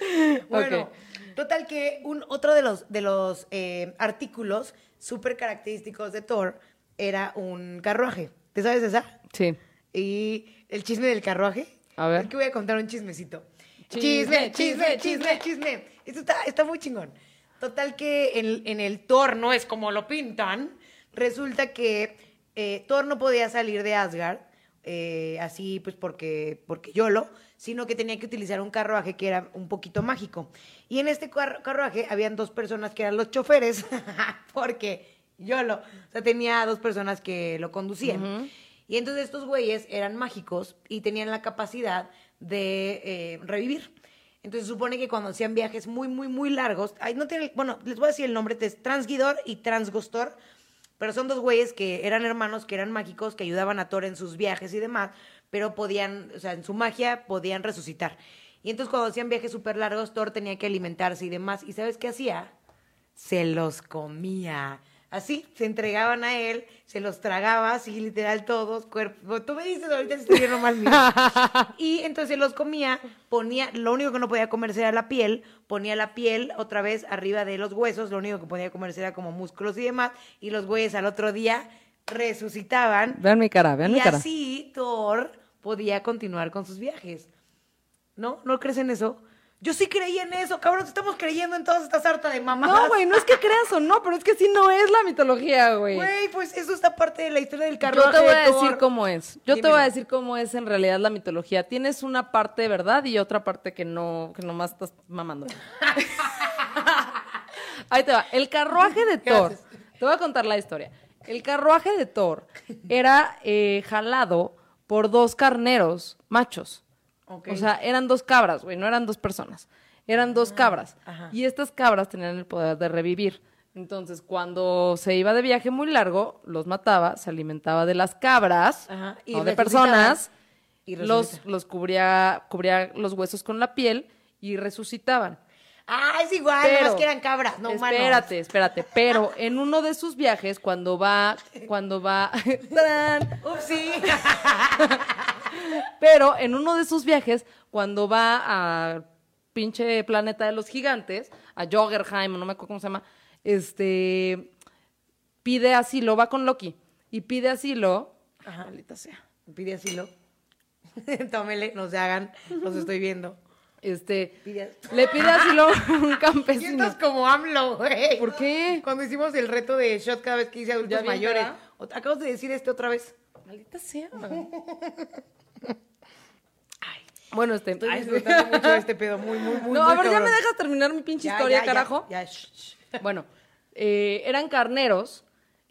Bueno, total que un, otro de los, de los eh, artículos súper característicos de Thor era un carruaje. ¿Te sabes esa? Sí. Y el chisme del carruaje. A ver. Que voy a contar un chismecito. Chisme, Chisme, chisme, chisme, chisme. Esto está, está muy chingón. Total que en, en el Thor no es como lo pintan. Resulta que eh, Thor no podía salir de Asgard eh, así pues porque, porque YOLO, sino que tenía que utilizar un carruaje que era un poquito mágico. Y en este car- carruaje habían dos personas que eran los choferes, porque YOLO, o sea, tenía dos personas que lo conducían. Y entonces estos güeyes eran mágicos y tenían la capacidad de eh, revivir. Entonces supone que cuando hacían viajes muy, muy, muy largos, ay, no tiene, bueno, les voy a decir el nombre, es Transgidor y Transgostor, pero son dos güeyes que eran hermanos, que eran mágicos, que ayudaban a Thor en sus viajes y demás, pero podían, o sea, en su magia podían resucitar. Y entonces cuando hacían viajes súper largos, Thor tenía que alimentarse y demás. ¿Y sabes qué hacía? Se los comía. Así, se entregaban a él, se los tragaba, así literal todos, cuerpo. Tú me dices ahorita si estoy viendo mal mío. Y entonces los comía, ponía, lo único que no podía comerse era la piel, ponía la piel otra vez arriba de los huesos, lo único que podía comerse era como músculos y demás, y los güeyes al otro día resucitaban. Vean mi cara, vean y mi cara. así Thor podía continuar con sus viajes. ¿No? ¿No crees en eso? Yo sí creí en eso, cabrón, estamos creyendo en todas estas harta de mamás. No, güey, no es que creas o no, pero es que sí no es la mitología, güey. Güey, pues eso está parte de la historia del Yo carruaje te voy de a decir cómo es. Yo te voy a decir cómo es en realidad la mitología. Tienes una parte de verdad y otra parte que no, que nomás estás mamando. Ahí te va. El carruaje de Thor. Gracias. Te voy a contar la historia. El carruaje de Thor era eh, jalado por dos carneros machos. O sea, eran dos cabras, güey, no eran dos personas. Eran dos cabras. Ah, ajá. Y estas cabras tenían el poder de revivir. Entonces, cuando se iba de viaje muy largo, los mataba, se alimentaba de las cabras, Ajá, y no de personas, Y los, los cubría, cubría los huesos con la piel y resucitaban. Ah, es igual, Pero- más que eran cabras, no humanos. espérate, espérate. Pero en uno de sus viajes, cuando va, cuando va, ¡tarán! Upsi. Pero en uno de sus viajes, cuando va a pinche planeta de los gigantes, a Jogerheim, no me acuerdo cómo se llama, este pide asilo, va con Loki y pide asilo. Maldita sea. Pide asilo. Tómele, no se hagan, los estoy viendo. Este, Pide- le pide asilo a un campesino. Sientas como AMLO, güey. ¿Por qué? Cuando hicimos el reto de shot cada vez que hice adultos bien mayores. Acabas de decir este otra vez. Maldita sea. Bueno, este. Estoy disfrutando mucho de este pedo. Muy, muy, muy. no, a muy ver, ya me dejas terminar mi pinche Ya, historia, ya, carajo. Ya. Bueno, eh, eran carneros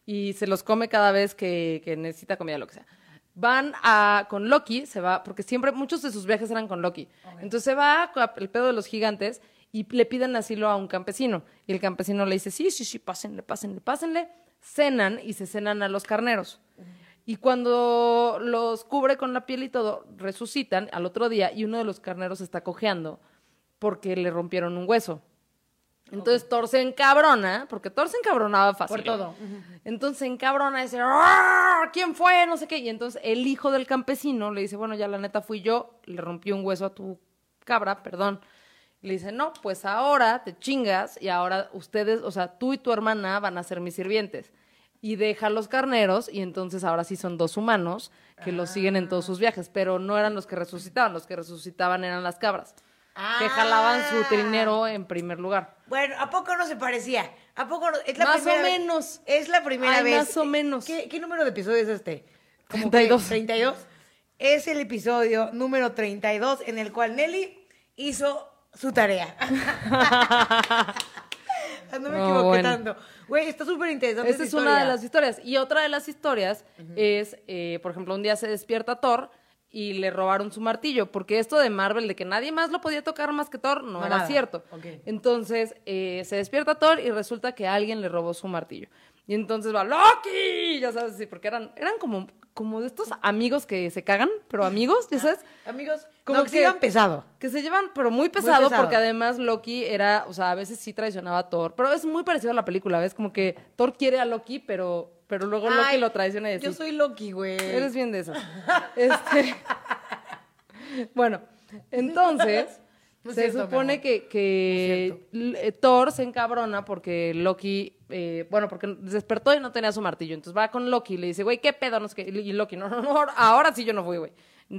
y se los come cada vez que, que necesita comida, lo que sea. Van a, con Loki, se va, porque siempre muchos de sus viajes eran con Loki. Entonces se va el pedo de los gigantes y le piden asilo a un campesino. Y el campesino le dice, sí, sí, sí, pásenle, pásenle, pásenle. Cenan y se cenan a los carneros. Y cuando los cubre con la piel y todo, resucitan al otro día y uno de los carneros está cojeando porque le rompieron un hueso. Entonces Thor se encabrona, porque Thor se encabronaba fácil. Por todo. Entonces se encabrona y dice, "¡Arr! ¿quién fue? No sé qué. Y entonces el hijo del campesino le dice, bueno, ya la neta fui yo, le rompí un hueso a tu cabra, perdón. Le dice, no, pues ahora te chingas y ahora ustedes, o sea, tú y tu hermana van a ser mis sirvientes. Y deja los carneros y entonces ahora sí son dos humanos que los siguen en todos sus viajes, pero no eran los que resucitaban, los que resucitaban eran las cabras, que jalaban su Ah. trinero en primer lugar. Bueno, ¿a poco no se parecía? ¿A poco no? Es la Más o vez- menos. Es la primera Ay, vez. más o menos. ¿Qué, qué número de episodio es este? ¿Cómo 32. que 32. Es el episodio número 32 en el cual Nelly hizo su tarea. no me No, equivoqué bueno. tanto. Güey, está súper interesante. Esa es una de las historias. Y otra de las historias es, eh, por ejemplo, un día se despierta Thor y le robaron su martillo, porque esto de Marvel, de que nadie más lo podía tocar más que Thor, no, No, era nada. cierto. Entonces, eh, se despierta Thor y resulta que alguien le robó su martillo. Y entonces va, ¡Loki! Ya sabes, sí, porque eran, eran como, como de estos amigos que se cagan, pero amigos, ya sabes. Amigos, Como que que- se iban pesado. Que se llevan, pero muy pesado, pesado. porque además Loki era, o sea, a veces sí traicionaba a Thor, pero es muy parecido a la película, ¿ves? Como que Thor quiere a Loki, pero, pero luego Loki Ay, lo traiciona y así. Yo soy Loki, güey. Eres bien de esas. Este... bueno, entonces, No se cierto, supone que, Thor se encabrona porque Loki, eh, bueno, porque despertó y no tenía su martillo. Entonces va con Loki y le dice, güey, ¿qué pedo? No sé qué. Y Loki, no, no, no, ahora sí yo no fui, güey.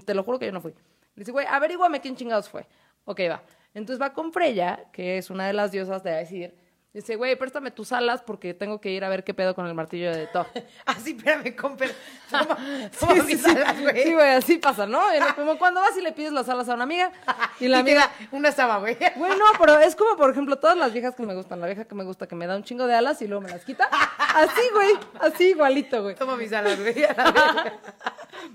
Te lo juro que yo no fui. Le dice, güey, averíguame quién chingados fue. Ok, va. Entonces va con Freya, que es una de las diosas de Aesir. Dice, güey, préstame tus alas porque tengo que ir a ver qué pedo con el martillo de Thor. Así, espérame, comper. Toma, toma mis sí, alas, güey. Sí, güey, así pasa, ¿no? Como cuando vas y le pides las alas a una amiga y la Y te amiga... da una saba, güey. Güey, no, pero es como, por ejemplo, todas las viejas que me gustan. La vieja que me gusta que me da un chingo de alas y luego me las quita. Así, güey, así igualito, güey. Toma mis alas, güey.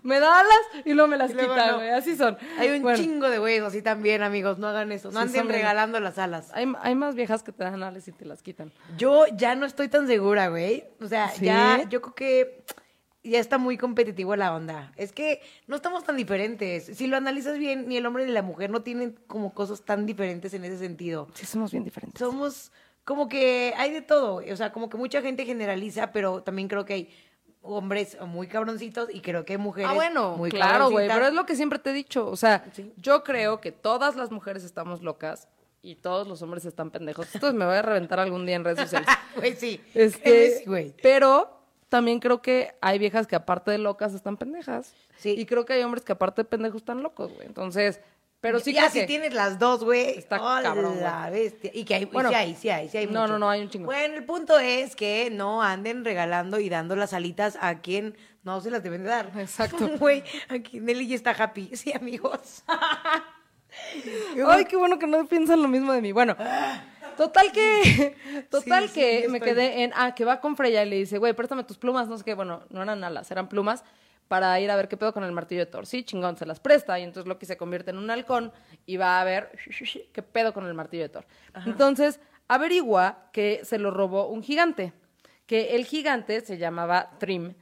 Me da alas y luego me las luego quita, no. güey. Así son. Hay un Bueno, chingo de güeyes así también, amigos. No hagan eso. No Sí, anden bien- regalando las alas. Hay, hay más viejas que te dan alas y te las quitan. Yo ya no estoy tan segura, güey. O sea, ¿Sí? ya, yo creo que ya está muy competitivo la onda. Es que no estamos tan diferentes. Si lo analizas bien, ni el hombre ni la mujer no tienen como cosas tan diferentes en ese sentido. Sí, somos bien diferentes. Somos como que hay de todo. O sea, como que mucha gente generaliza, pero también creo que hay hombres muy cabroncitos y creo que mujeres Ah, bueno, muy claro, güey, pero es lo que siempre te he dicho. O sea, Sí. yo creo que todas las mujeres estamos locas y todos los hombres están pendejos. Entonces me voy a reventar algún día en redes sociales. Güey, sí. Este, güey. pero también creo que hay viejas que aparte de locas están pendejas. Sí. Y creo que hay hombres que aparte de pendejos están locos, güey. Entonces, pero sí ya creo si que... tienes las dos, güey. Está ¡hola, cabrón, güey. bestia! Y que hay, y Bueno, sí hay, sí hay, sí hay no, mucho. no, no, hay un chingo. Bueno, el punto es que no anden regalando y dando las alitas a quien no se las deben de dar. Exacto. Güey, aquí Nelly ya está happy. Sí, amigos. Ay, qué bueno que no piensan lo mismo de mí. Bueno, total que, total Sí, que me estoy- quedé en, ah, que va con Freya y le dice, güey, préstame tus plumas, no sé qué, bueno, no eran alas, eran plumas, para ir a ver qué pedo con el martillo de Thor. Sí, chingón, se las presta, y entonces Loki se convierte en un halcón y va a ver qué pedo con el martillo de Thor. Entonces, averigua que se lo robó un gigante, que el gigante se llamaba Trim,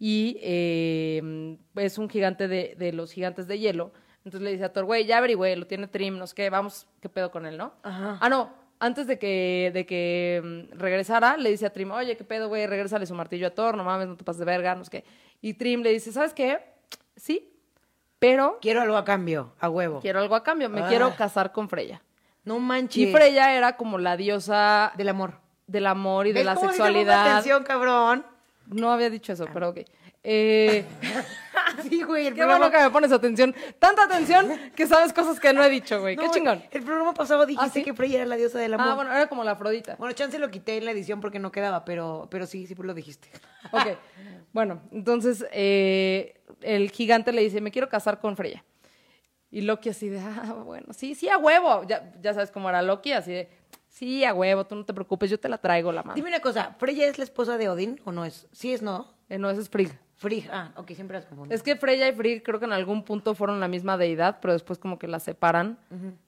y eh, es un gigante de, de los gigantes de hielo. Entonces le dice a Thor, güey, ya averigüé, lo tiene Trim, no sé qué, vamos, ¿qué pedo con él, no? Ajá. Ah, no, antes de que, de que mm, regresara, le dice a Trim, oye, ¿qué pedo, güey? Regrésale su martillo a Thor, no mames, no te pases de verga, no sé qué. Y Trim le dice, ¿sabes qué? Sí, pero Quiero algo a cambio, a huevo. quiero algo a cambio, me Ah. quiero casar con Freya. No manches. Y Freya era como la diosa Del amor. del amor y de ¿Ves la sexualidad. atención, cabrón? No había dicho eso, pero ok. Eh, güey, el qué programa... bueno que me pones atención. Tanta atención que sabes cosas que no he dicho, güey. No, qué chingón. El programa pasado dijiste ¿Ah, sí? que Freya era la diosa del amor. Ah, bueno, era como la Afrodita. Bueno, chance lo quité en la edición porque no quedaba, pero, pero sí, sí lo dijiste. Ok. Bueno, entonces eh, el gigante le dice, me quiero casar con Freya. Y Loki así de, ah, bueno, sí, sí, a huevo. Ya, ya sabes cómo era Loki, así de, sí, a huevo, tú no te preocupes, yo te la traigo la mano. Dime una cosa, ¿Freya es la esposa de Odín o no es? Sí es, ¿no? Eh, no, es Frigg. Frigg, ah, ok, siempre las confundo. Es que Freya y Frigg creo que en algún punto fueron la misma deidad, pero después como que las separan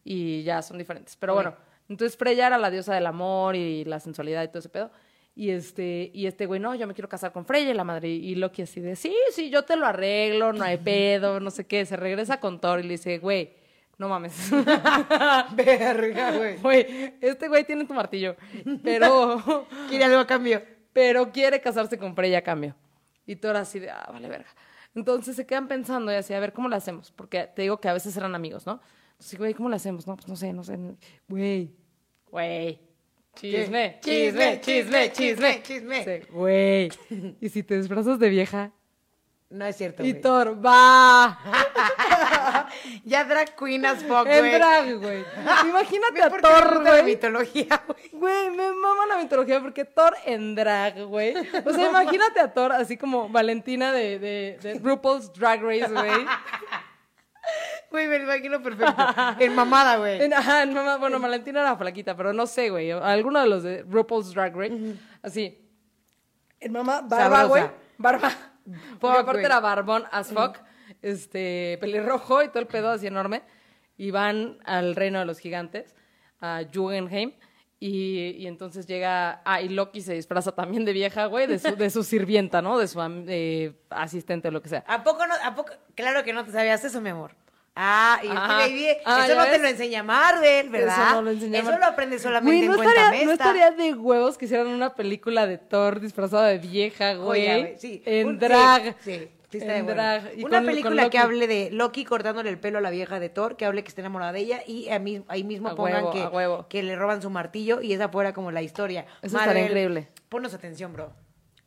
y ya son diferentes. Pero bueno, entonces Freya era la diosa del amor y la sensualidad y todo ese pedo. Y este, y este güey, no, yo me quiero casar con Freya y la madre. Y Loki así de, sí, sí, yo te lo arreglo, no hay pedo, no sé qué. Se regresa con Thor y le dice, güey, no mames. Verga, güey. Güey, este güey tiene tu martillo, pero, Quiere algo a cambio. pero quiere casarse con Freya a cambio. Y Thor así de, ah, vale, verga. Entonces se quedan pensando y así, a ver, ¿cómo lo hacemos? Porque te digo que a veces eran amigos, ¿no? Entonces, güey, ¿cómo lo hacemos? No, pues no sé, no sé. Güey, güey. Chisme, Chisme, chisme, chisme, chisme, Güey. Y si te disfrazas de vieja. No es cierto, Y. Thor, va. Ya drag queen as fuck, En güey. drag, güey. Imagínate a Thor, güey. mitología, güey. Güey, me mama la mitología porque Thor en drag, güey. O sea, imagínate a Thor así como Valentina de, de, de RuPaul's Drag Race, güey. Güey, me lo imagino perfecto. En mamada, güey. En- Ajá, en bueno, Valentina era flaquita, pero no sé, güey. Alguno de los de RuPaul's Drag Race. Así. En mamá, barba, güey. Barba. Porque aparte era barbón as fuck. Este, pelirrojo y todo el pedo así enorme. Y van al reino de los gigantes, a Jugenheim. Y, y entonces llega. Ah, y Loki se disfraza también de vieja, güey, de su, de su sirvienta, ¿no? De su eh, asistente o lo que sea. ¿A poco no? ¿A poco? Claro que no te sabías eso, mi amor. Ah, y Ah. baby, Ah, eso ¿ya no te lo enseña Marvel, ¿verdad? Eso no lo enseña Eso lo aprendes solamente Güey, no en estaría, Cuéntame no esta. estaría de huevos que hicieran una película de Thor disfrazado de vieja, güey. Sí. En Un- drag. Sí, sí, sí en está de bueno. drag. Y Una con- película que hable de Loki cortándole el pelo a la vieja de Thor, que hable que está enamorada de ella y a mí- ahí mismo A pongan huevo, que, a huevo. que le roban su martillo y esa fuera como la historia. Eso estaría increíble. Ponnos atención, bro.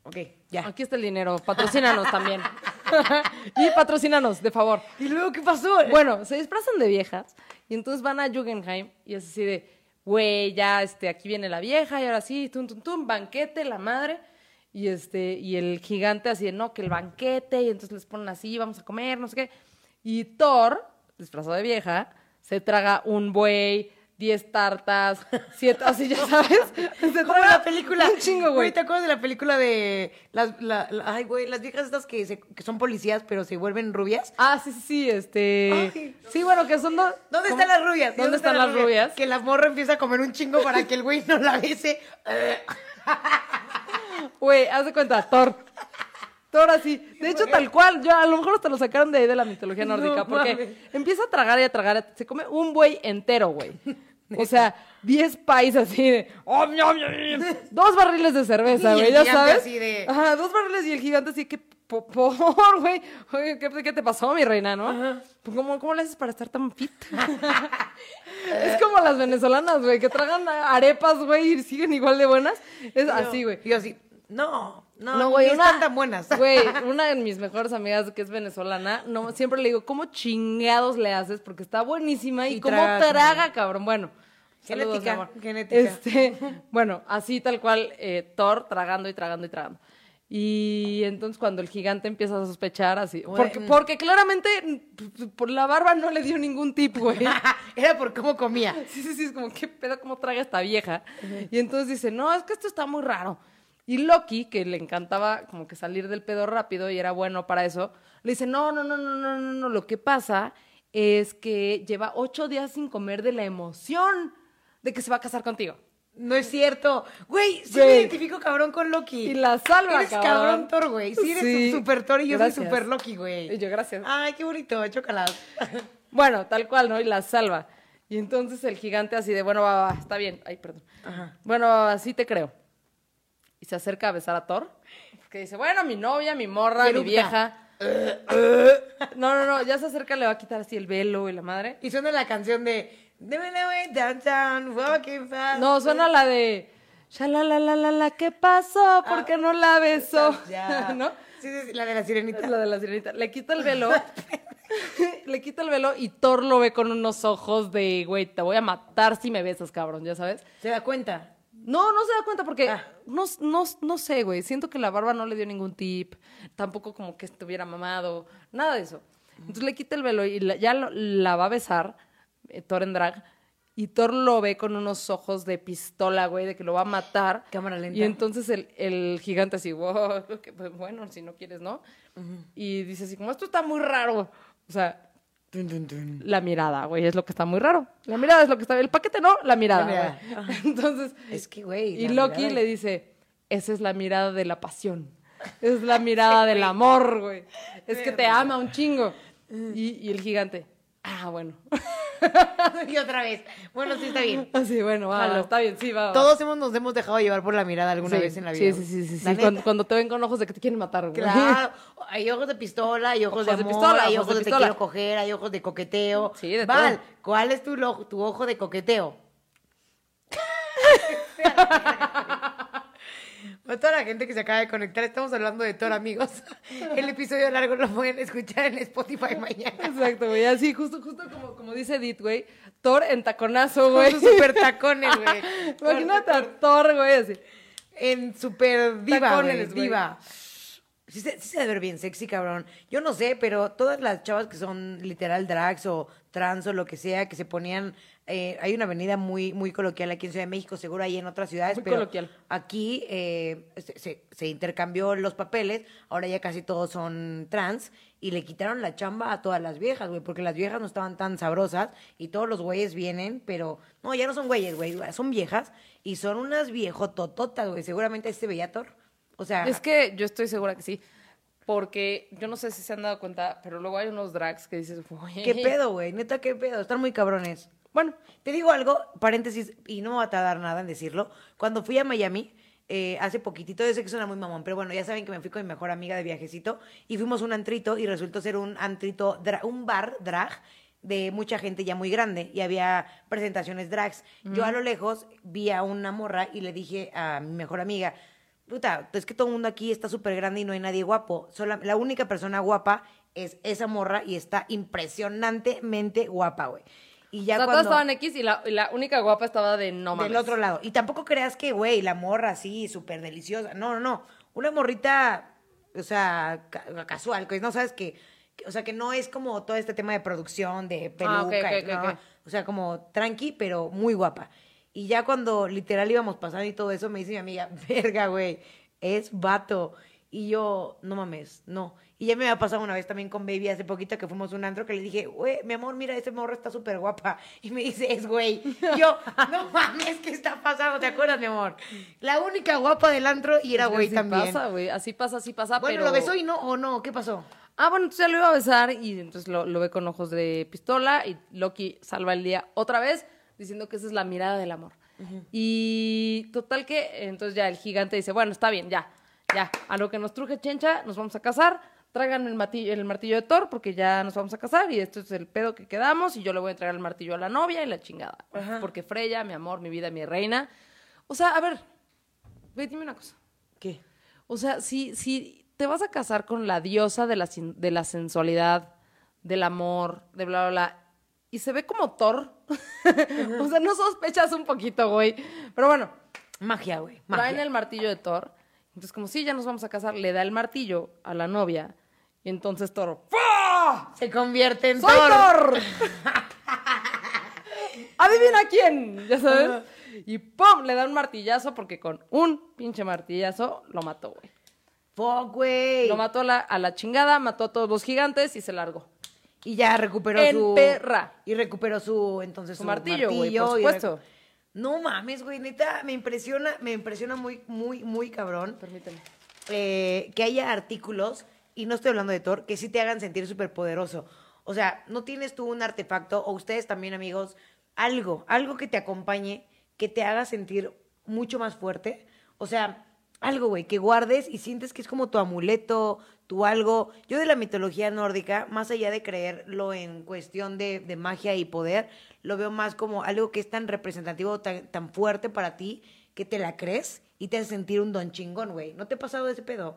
Ok, ya. Aquí está el dinero. Patrocínanos también. y patrocínanos, de favor. ¿Y luego qué pasó? Bueno, se disfrazan de viejas y entonces van a Jugendheim y es así de, güey, ya este, aquí viene la vieja y ahora sí, tum, tum, tum, banquete, la madre. Y este, y el gigante así de, no, que el banquete, y entonces les ponen así, vamos a comer, no sé qué. Y Thor, disfrazado de vieja, se traga un buey, diez tartas, siete, así ya sabes. Se Como traga la película. Un chingo, güey. ¿te acuerdas de la película de las, la- la- ay, güey, las viejas estas que, se- que son policías pero se vuelven rubias? Ah, sí, sí, sí, este... Ay. Sí, bueno, que son dos... ¿Dónde ¿cómo? están las rubias? ¿Dónde están las rubias? Que la morra empieza a comer un chingo para que el güey no la bese. Güey, haz de cuenta, Thor. Thor así. De hecho, tal cual. Yo, a lo mejor hasta lo sacaron de ahí de la mitología No nórdica. porque mames. empieza a tragar y a tragar. Se come un buey entero, güey. O sea, 10 pais así de. "Oh, miam, miam". Dos barriles de cerveza, güey, ya sabes. así de- Ajá, dos barriles y el gigante así que. po- Por, güey. ¿qué, qué te pasó, mi reina, no? Pues, ¿Cómo, ¿Cómo le haces para estar tan fit? es como las venezolanas, güey, que tragan arepas, güey, y siguen igual de buenas. Es así, güey. Y así, no, no, No, güey, una, están tan buenas. Güey, una de mis mejores amigas que es venezolana, no, siempre le digo, ¿cómo chingados le haces? Porque está buenísima y, Y cómo traga, traga, cabrón. Bueno. saludos, Genética, amor. genética. Este, bueno, así tal cual, eh, Thor tragando y tragando y tragando. Y entonces cuando el gigante empieza a sospechar así, porque, porque claramente mm, por la barba no le dio ningún tip, güey. Era por cómo comía. Sí, sí, sí, es como, ¿qué pedo cómo traga esta vieja? Y entonces dice, no, es que esto está muy raro. Y Loki, que le encantaba como que salir del pedo rápido y era bueno para eso, le dice, no, no, no, no, no, no, no, lo que pasa es que lleva ocho días sin comer de la emoción de que se va a casar contigo. No es cierto. Güey, sí Güey. me identifico cabrón con Loki. Y la salva, Eres cabrón. cabrón Thor, güey. Sí, eres Sí. un super Thor y yo Gracias. soy super Loki, güey. Y yo, gracias. Ay, qué bonito, chocolate. Bueno, tal cual, ¿no? Y la salva. Y entonces el gigante así de, bueno, va, va, está bien. Ay, perdón. Ajá. Bueno, va, va, sí te creo. Y se acerca a besar a Thor. Que dice, bueno, mi novia, mi morra, mi vieja. No, no, no, ya se acerca, le va a quitar así el velo y la madre. Y suena la canción de Deme la way downtown, walking fast. No, suena la de ya la la la la la, ¿qué pasó? ¿Por qué no la besó? ¿No? Sí, sí, sí, la de la sirenita. La de la sirenita. Le quita el velo. le quita el velo y Thor lo ve con unos ojos de, güey, te voy a matar si me besas, cabrón, ya sabes. ¿Se da cuenta? No, no se da cuenta porque Ah. no, no, no sé, güey. Siento que la barba no le dio ningún tip. Tampoco como que estuviera mamado. Nada de eso. Entonces le quita el velo y la- ya lo- la va a besar, eh, Thor en drag. Y Thor lo ve con unos ojos de pistola, güey, de que lo va a matar. Cámara lenta. Y entonces el, el gigante así, wow, ok, pues bueno, si no quieres, ¿no? Y dice así, como esto está muy raro. O sea, La mirada, güey, es lo que está muy raro. La mirada es lo que está El paquete no, la mirada. La mirada. güey. Entonces, Es que, güey. y Loki mirada- le dice, esa es la mirada de la pasión. Es la mirada del amor, güey. Es que te ama un chingo. Y, y el gigante, ah, bueno. y otra vez. Bueno, sí, está bien. Así, bueno, va, Jalo. está bien, sí, va. va. Todos hemos, nos hemos dejado llevar por la mirada alguna Sí, vez en la vida. Sí, sí, sí, sí. Cuando, cuando te ven con ojos de que te quieren matar, güey. Claro, hay ojos de pistola, hay ojos, de Ojos de amor, pistola, hay ojos ojos de de, te pistola. quiero coger, hay ojos de coqueteo. Sí, de Val, todo. ¿cuál es tu, lo- tu ojo de coqueteo? A toda la gente que se acaba de conectar, estamos hablando de Thor, amigos. El episodio largo lo pueden escuchar en Spotify mañana. Exacto, güey. Así, justo, justo como, como dice Edith, güey. Thor en taconazo, güey. Con sus super tacones, güey. Imagínate a Thor, güey, así. En super diva, Tacones, güey, güey. diva. Sí se, sí se debe ver bien sexy, cabrón. Yo no sé, pero todas las chavas que son literal drags o trans o lo que sea, que se ponían... eh, hay una avenida muy, muy coloquial aquí en Ciudad de México, seguro hay en otras ciudades, Muy pero coloquial. aquí eh, se, se- se intercambió los papeles, ahora ya casi todos son trans, y le quitaron la chamba a todas las viejas, güey, porque las viejas no estaban tan sabrosas, y todos los güeyes vienen, pero... No, ya no son güeyes, güey, son viejas, y son unas viejotototas, güey, seguramente este Bellator. O sea... Es que yo estoy segura que sí. Porque yo no sé si se han dado cuenta, pero luego hay unos drags que dices, güey. ¿Qué pedo, güey? Neta, ¿qué pedo? Están muy cabrones. Bueno, Te digo algo, paréntesis, y no me va a tardar nada en decirlo. Cuando fui a Miami, eh, hace poquitito, yo sé que suena muy mamón, pero bueno, ya saben que me fui con mi mejor amiga de viajecito y fuimos a un antrito y resultó ser un antrito, dra- un bar drag de mucha gente ya muy grande y había presentaciones drags. Yo a lo lejos vi a una morra y le dije a mi mejor amiga, puta, es que todo el mundo aquí está súper grande y no hay nadie guapo. Sola- la única persona guapa es esa morra y está impresionantemente guapa, güey. Y ya o sea, cuando... todas estaban X y la, y la única guapa estaba de no mames. Del otro lado. Y tampoco creas que, güey, la morra así, súper deliciosa. No, no, no. Una morrita, o sea, ca- casual, que no sabes que, que- o sea, que no es como todo este tema de producción, de peluca. Ah, ok, ok. O sea, como tranqui, pero muy guapa. Y ya cuando literal íbamos pasando y todo eso, me dice mi amiga, verga, güey, es vato. Y yo, no mames, no. Y ya me había pasado una vez también con Baby hace poquito que fuimos a un antro que le dije, güey, mi amor, mira, ese morro está súper guapa. Y me dice, es güey. Y yo, no mames, ¿qué está pasando? ¿Te acuerdas, mi amor? La única guapa del antro y era güey así también. pasa, güey. Así pasa, así pasa, bueno, pero... ¿lo besó y no o no? ¿Qué pasó? Ah, bueno, entonces ya lo iba a besar y entonces lo, lo ve con ojos de pistola y Loki salva el día otra vez diciendo que esa es la mirada del amor. Y total que entonces ya el gigante dice, bueno, está bien, ya, ya, a lo que nos truje chencha, nos vamos a casar, traigan el martillo, el martillo de Thor porque ya nos vamos a casar y esto es el pedo que quedamos y yo le voy a entregar el martillo a la novia y la chingada. Porque Freya, mi amor, mi vida, mi reina. O sea, a ver, ve, dime una cosa. ¿Qué? O sea, si, si te vas a casar con la diosa de la, de la sensualidad, del amor, de bla, bla, bla, y se ve como Thor, o sea, no sospechas un poquito, güey. Pero bueno, Magia, güey. traen Magia. el martillo de Thor. Entonces, como sí, ya nos vamos a casar, le da el martillo a la novia. Y entonces Thor, ¡fua! Se convierte en ¡Soy Thor. Thor! ¿Adivina quién? ¿Ya sabes? Y ¡pum! Le da un martillazo porque con un pinche martillazo lo mató, güey. Fuck, güey. Lo mató a la, a la chingada, mató a todos los gigantes y se largó. Y ya recuperó En su. perra. Y recuperó su, entonces, Su su, martillo, güey, por supuesto. No mames, güey, neta, me impresiona, me impresiona muy, muy, muy cabrón Permíteme. eh, que haya artículos, y no estoy hablando de Thor, que sí te hagan sentir súper poderoso. O sea, no tienes tú un artefacto, o ustedes también, amigos, algo, algo que te acompañe, que te haga sentir mucho más fuerte. O sea, algo, güey, que guardes y sientes que es como tu amuleto, tu algo. Yo de la mitología nórdica, más allá de creerlo en cuestión de, de magia y poder, lo veo más como algo que es tan representativo, tan, tan fuerte para ti, que te la crees y te hace sentir un don chingón, güey. ¿No te ha pasado ese pedo?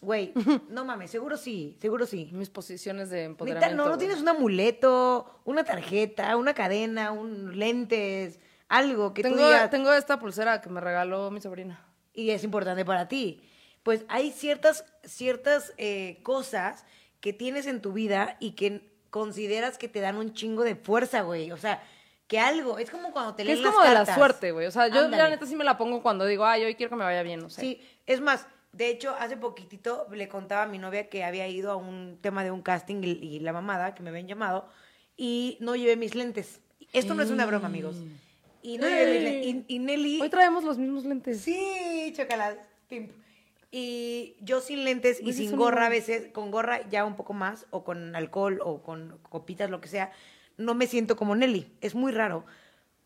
Güey, no mames, seguro sí, seguro sí. Mis posiciones de Neta, empoderamiento. no, no güey. tienes un amuleto, una tarjeta, una cadena, un lentes, algo que Tengo, tú digas tengo esta pulsera que me regaló mi sobrina. y es importante para ti. Pues hay ciertas, ciertas eh, cosas que tienes en tu vida y que consideras que te dan un chingo de fuerza, güey. O sea, que algo, es como cuando te leen es las como de la suerte, güey. O sea, yo Ándale. la neta sí me la pongo cuando digo, ay, hoy quiero que me vaya bien, no sé. Sí, es más, de hecho, hace poquitito le contaba a mi novia que había ido a un tema de un casting y, y la mamada, que me habían llamado, y no llevé mis lentes. Esto no es una broma, amigos. Y no llevé mis lentes. Y, y Nelly... Hoy traemos los mismos lentes. Sí, chocolate. Pimp. Y yo sin lentes y Pues sin gorra a veces, con gorra ya un poco más, o con alcohol, o con copitas, lo que sea, no me siento como Nelly. Es muy raro.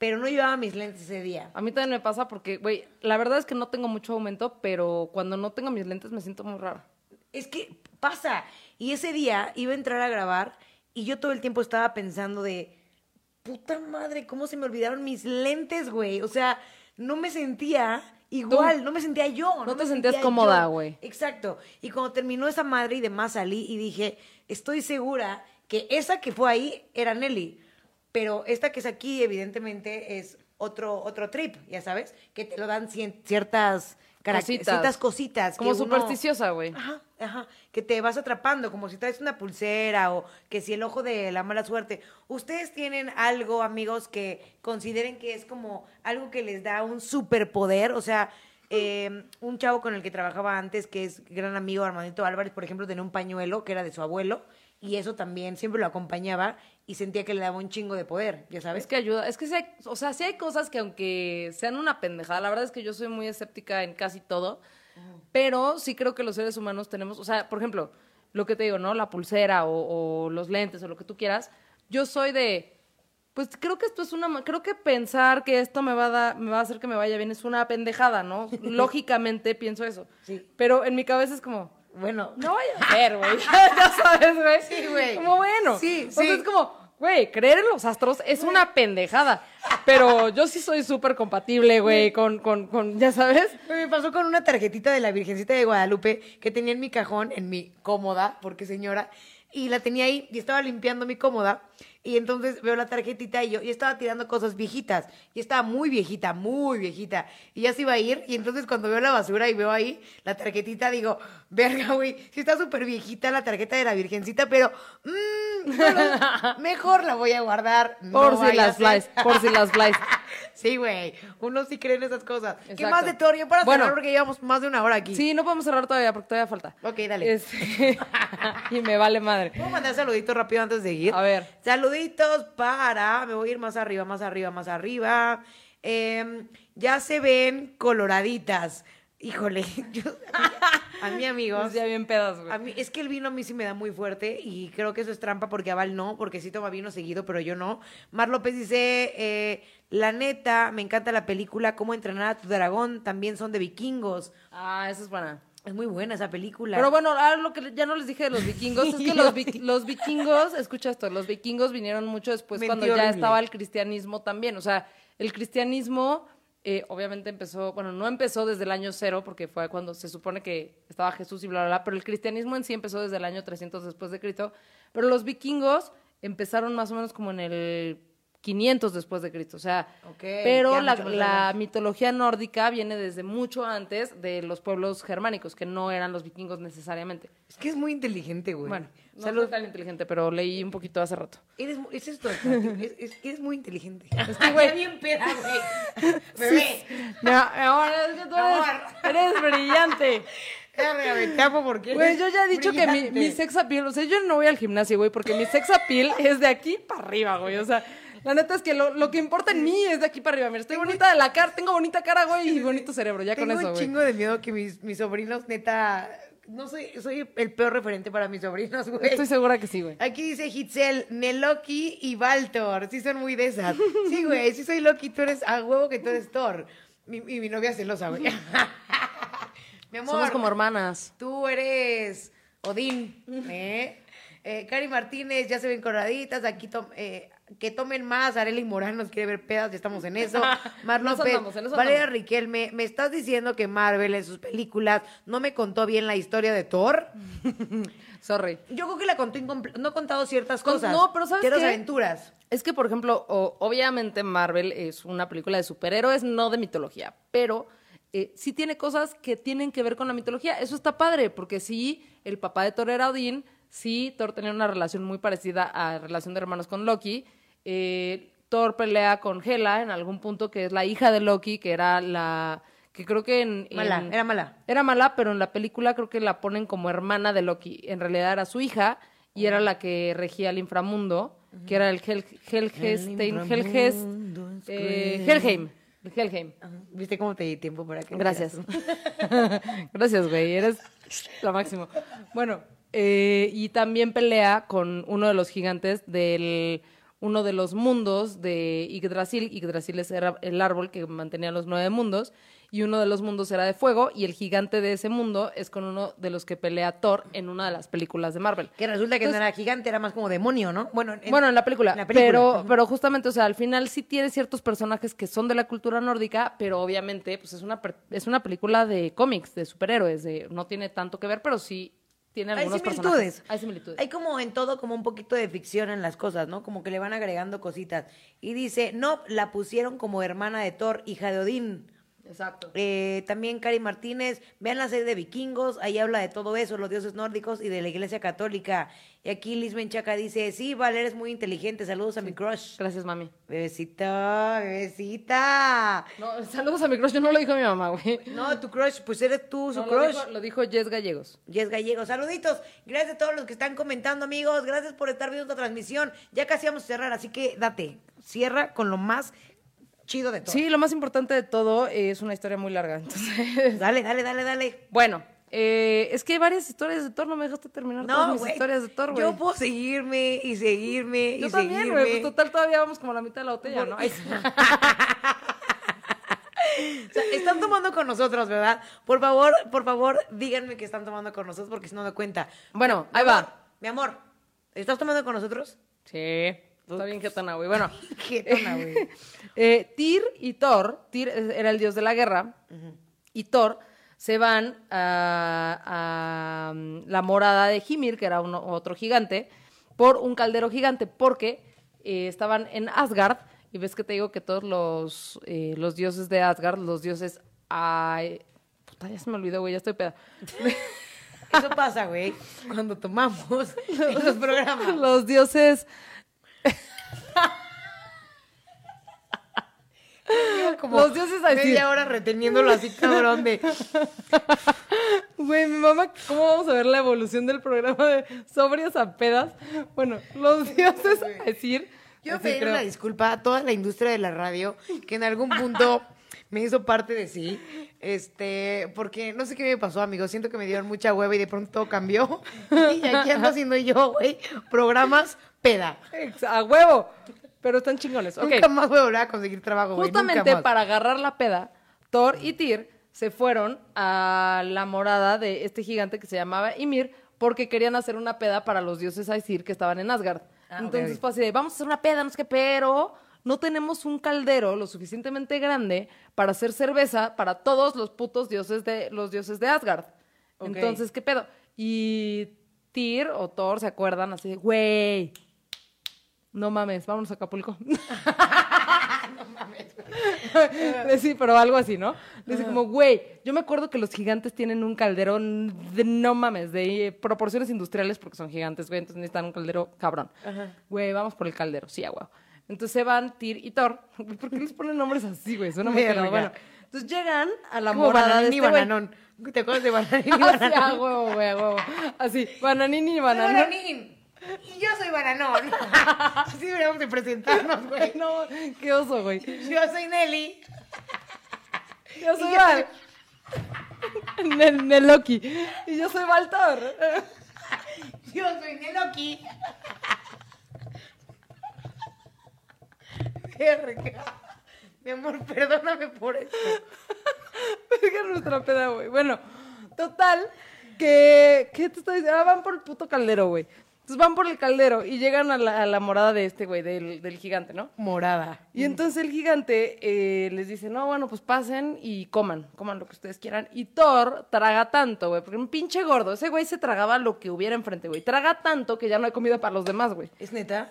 Pero no llevaba mis lentes ese día. A mí también me pasa porque, güey, la verdad es que no tengo mucho aumento, pero cuando no tengo mis lentes me siento muy rara. Es que pasa. Y ese día iba a entrar a grabar y yo todo el tiempo estaba pensando de, puta madre, ¿cómo se me olvidaron mis lentes, güey? O sea, no me sentía igual, no me sentía yo. No te sentías sentía cómoda, güey. Exacto. Y cuando terminó esa madre y demás salí y dije, estoy segura que esa que fue ahí era Nelly. Pero esta que es aquí, evidentemente, es otro, otro trip, ya sabes, que te lo dan cien- ciertas Cositas. ciertas cositas. Como supersticiosa, güey. Ajá, ajá, que te vas atrapando, como si traes una pulsera o que si el ojo de la mala suerte. ¿Ustedes tienen algo, amigos, que consideren que es como algo que les da un superpoder? O sea, eh, un chavo con el que trabajaba antes, que es gran amigo Armandito Álvarez, por ejemplo, tenía un pañuelo que era de su abuelo y eso también siempre lo acompañaba y sentía que le daba un chingo de poder, ya sabes. Es que ayuda, es que hay, o sea, sí hay cosas que aunque sean una pendejada, la verdad es que yo soy muy escéptica en casi todo, pero sí creo que los seres humanos tenemos, o sea, por ejemplo, lo que te digo, ¿no? La pulsera o, o los lentes o lo que tú quieras, yo soy de, pues creo que esto es una, creo que pensar que esto me va a dar, me va a hacer que me vaya bien es una pendejada, ¿no? Lógicamente pienso eso. Sí. Pero en mi cabeza es como, Bueno, no vaya a ser, güey. ya sabes, güey. Sí, güey. Como bueno. Sí, O sea, sí. es como, güey, creer en los astros es una pendejada. Pero yo sí soy súper compatible, güey, con, con, con, ya sabes. Me pasó con una tarjetita de la Virgencita de Guadalupe que tenía en mi cajón, en mi cómoda, porque señora, y la tenía ahí y estaba limpiando mi cómoda. Y entonces veo la tarjetita y yo, y estaba tirando cosas viejitas. Y estaba muy viejita, muy viejita. Y ya se iba a ir. Y entonces cuando veo la basura y veo ahí la tarjetita, digo, verga, güey, sí está súper viejita la tarjeta de la Virgencita, pero mm, bueno, mejor la voy a guardar. no Por si las ser". flies, por si las flies. Sí, güey. Uno sí cree en esas cosas. ¿Qué más de teoría para Bueno. cerrar? Porque llevamos más de una hora aquí. Sí, no podemos cerrar todavía porque todavía falta. Ok, dale. Este, y me vale madre. ¿Puedo mandar saluditos rápido antes de ir? A ver. Saluditos para. Me voy a ir más arriba, más arriba, más arriba. Em, ya se ven coloraditas. Híjole, yo- a mí, amigos. Pues ya bien pedas, A güey. mí, es que el vino a mí sí me da muy fuerte y creo que eso es trampa porque a Val no, porque sí toma vino seguido, pero yo no. Mar López dice, eh, la neta, me encanta la película Cómo entrenar a tu dragón, también son de vikingos. Ah, esa es buena. Es muy buena esa película. Pero bueno, ahora lo que ya no les dije de los vikingos es que los, vi- los vikingos, escucha esto, los vikingos vinieron mucho después cuando ya horrible. estaba el cristianismo también. O sea, el cristianismo eh, obviamente empezó, bueno, no empezó desde el año cero porque fue cuando se supone que estaba Jesús y bla, bla, bla, pero el cristianismo en sí empezó desde el año 300 después de Cristo. Pero los vikingos empezaron más o menos como en el 500 después de Cristo. O sea, pero la, mitología nórdica viene desde mucho antes de los pueblos germánicos, que no eran los vikingos necesariamente. Es que es muy inteligente, güey. Bueno, no soy tan inteligente, pero leí un poquito hace rato. Eres, es esto, es, es, eres muy inteligente. Es que, güey- bien peda, güey. Bebé. No, ahora es que tú eres, eres brillante. Porque Güey, yo ya he dicho que mi, mi sex appeal, o sea, yo no voy al gimnasio, güey, porque mi sex appeal es de aquí para arriba, güey. O sea, la neta es que lo, lo que importa en mí es de aquí para arriba. Mira, estoy bonita de la cara, tengo bonita cara, güey, y bonito cerebro, ya Tengo con eso, un güey. chingo de miedo que mis, mis sobrinos, neta... No soy, soy el peor referente para mis sobrinos, güey. Estoy segura que sí, güey. Aquí dice Hitzel, Neloki y Baltor. Sí son muy de esas. Sí, güey, sí soy Loki, tú eres a huevo que tú eres Thor. Mi, y mi novia celosa, güey. mi amor. Somos como hermanas. Tú eres Odín, ¿eh? Eh, Cari Martínez, ya se ven corraditas. Aquí eh, que tomen más. Arely Morán nos quiere ver pedas, ya estamos en eso. Mar López, andamos, Valeria. Riquelme, ¿me estás diciendo que Marvel en sus películas no me contó bien la historia de Thor? Sorry. Yo creo que la contó incomple- no he contado ciertas Con- cosas. no, pero ¿sabes qué? aventuras. Es que, por ejemplo, o- obviamente Marvel es una película de superhéroes, no de mitología, pero eh, sí tiene cosas que tienen que ver con la mitología. Eso está padre, porque sí, el papá de Thor era Odín, sí, Thor tenía una relación muy parecida a la relación de hermanos con Loki. Eh, Thor pelea con Hela en algún punto, que es la hija de Loki, que era la... que creo que en... Mala, en- era mala. Era mala, pero en la película creo que la ponen como hermana de Loki. En realidad era su hija y era la que regía el inframundo, que era el Hel Helgestein, Helges, inframundo es eh. Helheim. el Helheim. ¿Viste cómo te di tiempo para que Gracias. Gracias, güey. Eres la máximo. Bueno, eh, y también pelea con uno de los gigantes del uno de los mundos de Yggdrasil. Yggdrasil es era el árbol que mantenía los nueve mundos. Y uno de los mundos era de fuego. Y el gigante de ese mundo es con uno de los que pelea Thor en una de las películas de Marvel. Que resulta que Entonces- no era gigante, era más como demonio, ¿no? Bueno, bueno, en la película. en la película. Pero, pero justamente, o sea, al final sí tiene ciertos personajes que son de la cultura nórdica, pero obviamente, pues es una, es una película de cómics, de superhéroes, de, no tiene tanto que ver, pero sí tiene Hay similitudes. personajes. Hay similitudes. Hay como en todo como un poquito de ficción en las cosas, ¿no? Como que le van agregando cositas. Y dice, no, la pusieron como hermana de Thor, hija de Odín. Exacto. Eh, también Cari Martínez, vean la serie de vikingos, ahí habla de todo eso, los dioses nórdicos y de la iglesia católica. Y aquí Liz Menchaca dice, sí, Val, eres muy inteligente, saludos a mi crush. Gracias, mami. Bebecita, bebecita. No, saludos a mi crush, yo no lo dijo mi mamá, güey. No, tu crush, pues eres tú, su No, lo, crush. dijo, lo dijo Jess Gallegos. Jess Gallego. Saluditos. Gracias a todos los que están comentando, amigos. Gracias por estar viendo esta transmisión. Ya casi vamos a cerrar, así que date. Cierra con lo más chido de todo. Sí, lo más importante de todo es una historia muy larga, entonces... Dale, dale, dale, dale. Bueno, eh, es que hay varias historias de Thor, no me dejaste terminar todas No, mis güey. historias de Thor, güey. Yo puedo seguirme y seguirme Yo y también, seguirme. güey. Pues total, todavía vamos como a la mitad de la botella, ¿no? Ay, O sea, están tomando con nosotros, ¿verdad? Por favor, por favor, díganme que están tomando con nosotros porque si no me cuenta. Bueno, ahí va. Mi amor, ¿estás tomando con nosotros? Sí, está bien jetona, güey. Bueno, güey. eh, Tyr y Thor, Tyr era el dios de la guerra, y Thor se van a, a, mm, la morada de Hymir, que era uno- otro gigante, por un caldero gigante, porque eh, estaban en Asgard, y ves que te digo que todos los, eh, los dioses de Asgard, los dioses... Ay, puta, ya se me olvidó, güey, ya estoy peda. Eso pasa, güey, cuando tomamos en los programas. los dioses... Como Los dioses así. media hora reteniéndolo así, cabrón, de... Güey, mi mamá, ¿cómo vamos a ver la evolución del programa de sobrias a pedas? Bueno, los dioses a decir. Yo pedir creo. una disculpa a toda la industria de la radio que en algún punto me hizo parte de sí. Este, porque no sé qué me pasó, amigos. Siento que me dieron mucha hueva y de pronto todo cambió. Y aquí ando haciendo yo, güey, programas peda. A huevo. Pero están chingones. Ok. Nunca más voy a volver a conseguir trabajo, Justamente más. para agarrar la peda, Thor y Tyr se fueron a la morada de este gigante que se llamaba Ymir porque querían hacer una peda para los dioses Aesir que estaban en Asgard. Ah, Entonces ok. fue así de, vamos a hacer una peda, no sé qué, pero no tenemos un caldero lo suficientemente grande para hacer cerveza para todos los putos dioses de los dioses de Asgard. Entonces, ¿qué pedo? Y Tyr o Thor se acuerdan así de, güey, no mames, vámonos a Acapulco. Sí, pero algo así, ¿no? Dice como, güey, yo me acuerdo que los gigantes tienen un caldero de no mames, de eh, proporciones industriales porque son gigantes, güey, entonces necesitan un caldero cabrón. Güey, vamos por el caldero, sí, a huevo. Entonces se van Tyr y Thor. ¿Por qué les ponen nombres así, güey? Suena muy cagado. Bueno, entonces llegan a la morada de y este güey. Bananón. ¿Te acuerdas de Bananín y Así, a Bananón? huevo, güey, huevo. Así, bananín y bananón. Bananín. Y yo soy Bananón. Así deberíamos de presentarnos, güey. No, qué oso, güey. Yo soy Nelly. Yo soy Val. Nel, Neloki. Y yo soy Valtor. Yo soy Neloki. Verga. Mi amor, perdóname por eso. Verga nuestra peda, güey. Bueno, total, que. ¿Qué te estoy diciendo? Ah, van por el puto caldero, güey. Entonces van por el caldero y llegan a la, a la morada de este güey, del, del gigante, ¿no? Morada. Y entonces el gigante eh, les dice, no, bueno, pues pasen y coman, coman lo que ustedes quieran. Y Thor traga tanto, güey, porque un pinche gordo, ese güey se tragaba lo que hubiera enfrente, güey. Traga tanto que ya no hay comida para los demás, güey. ¿Es neta?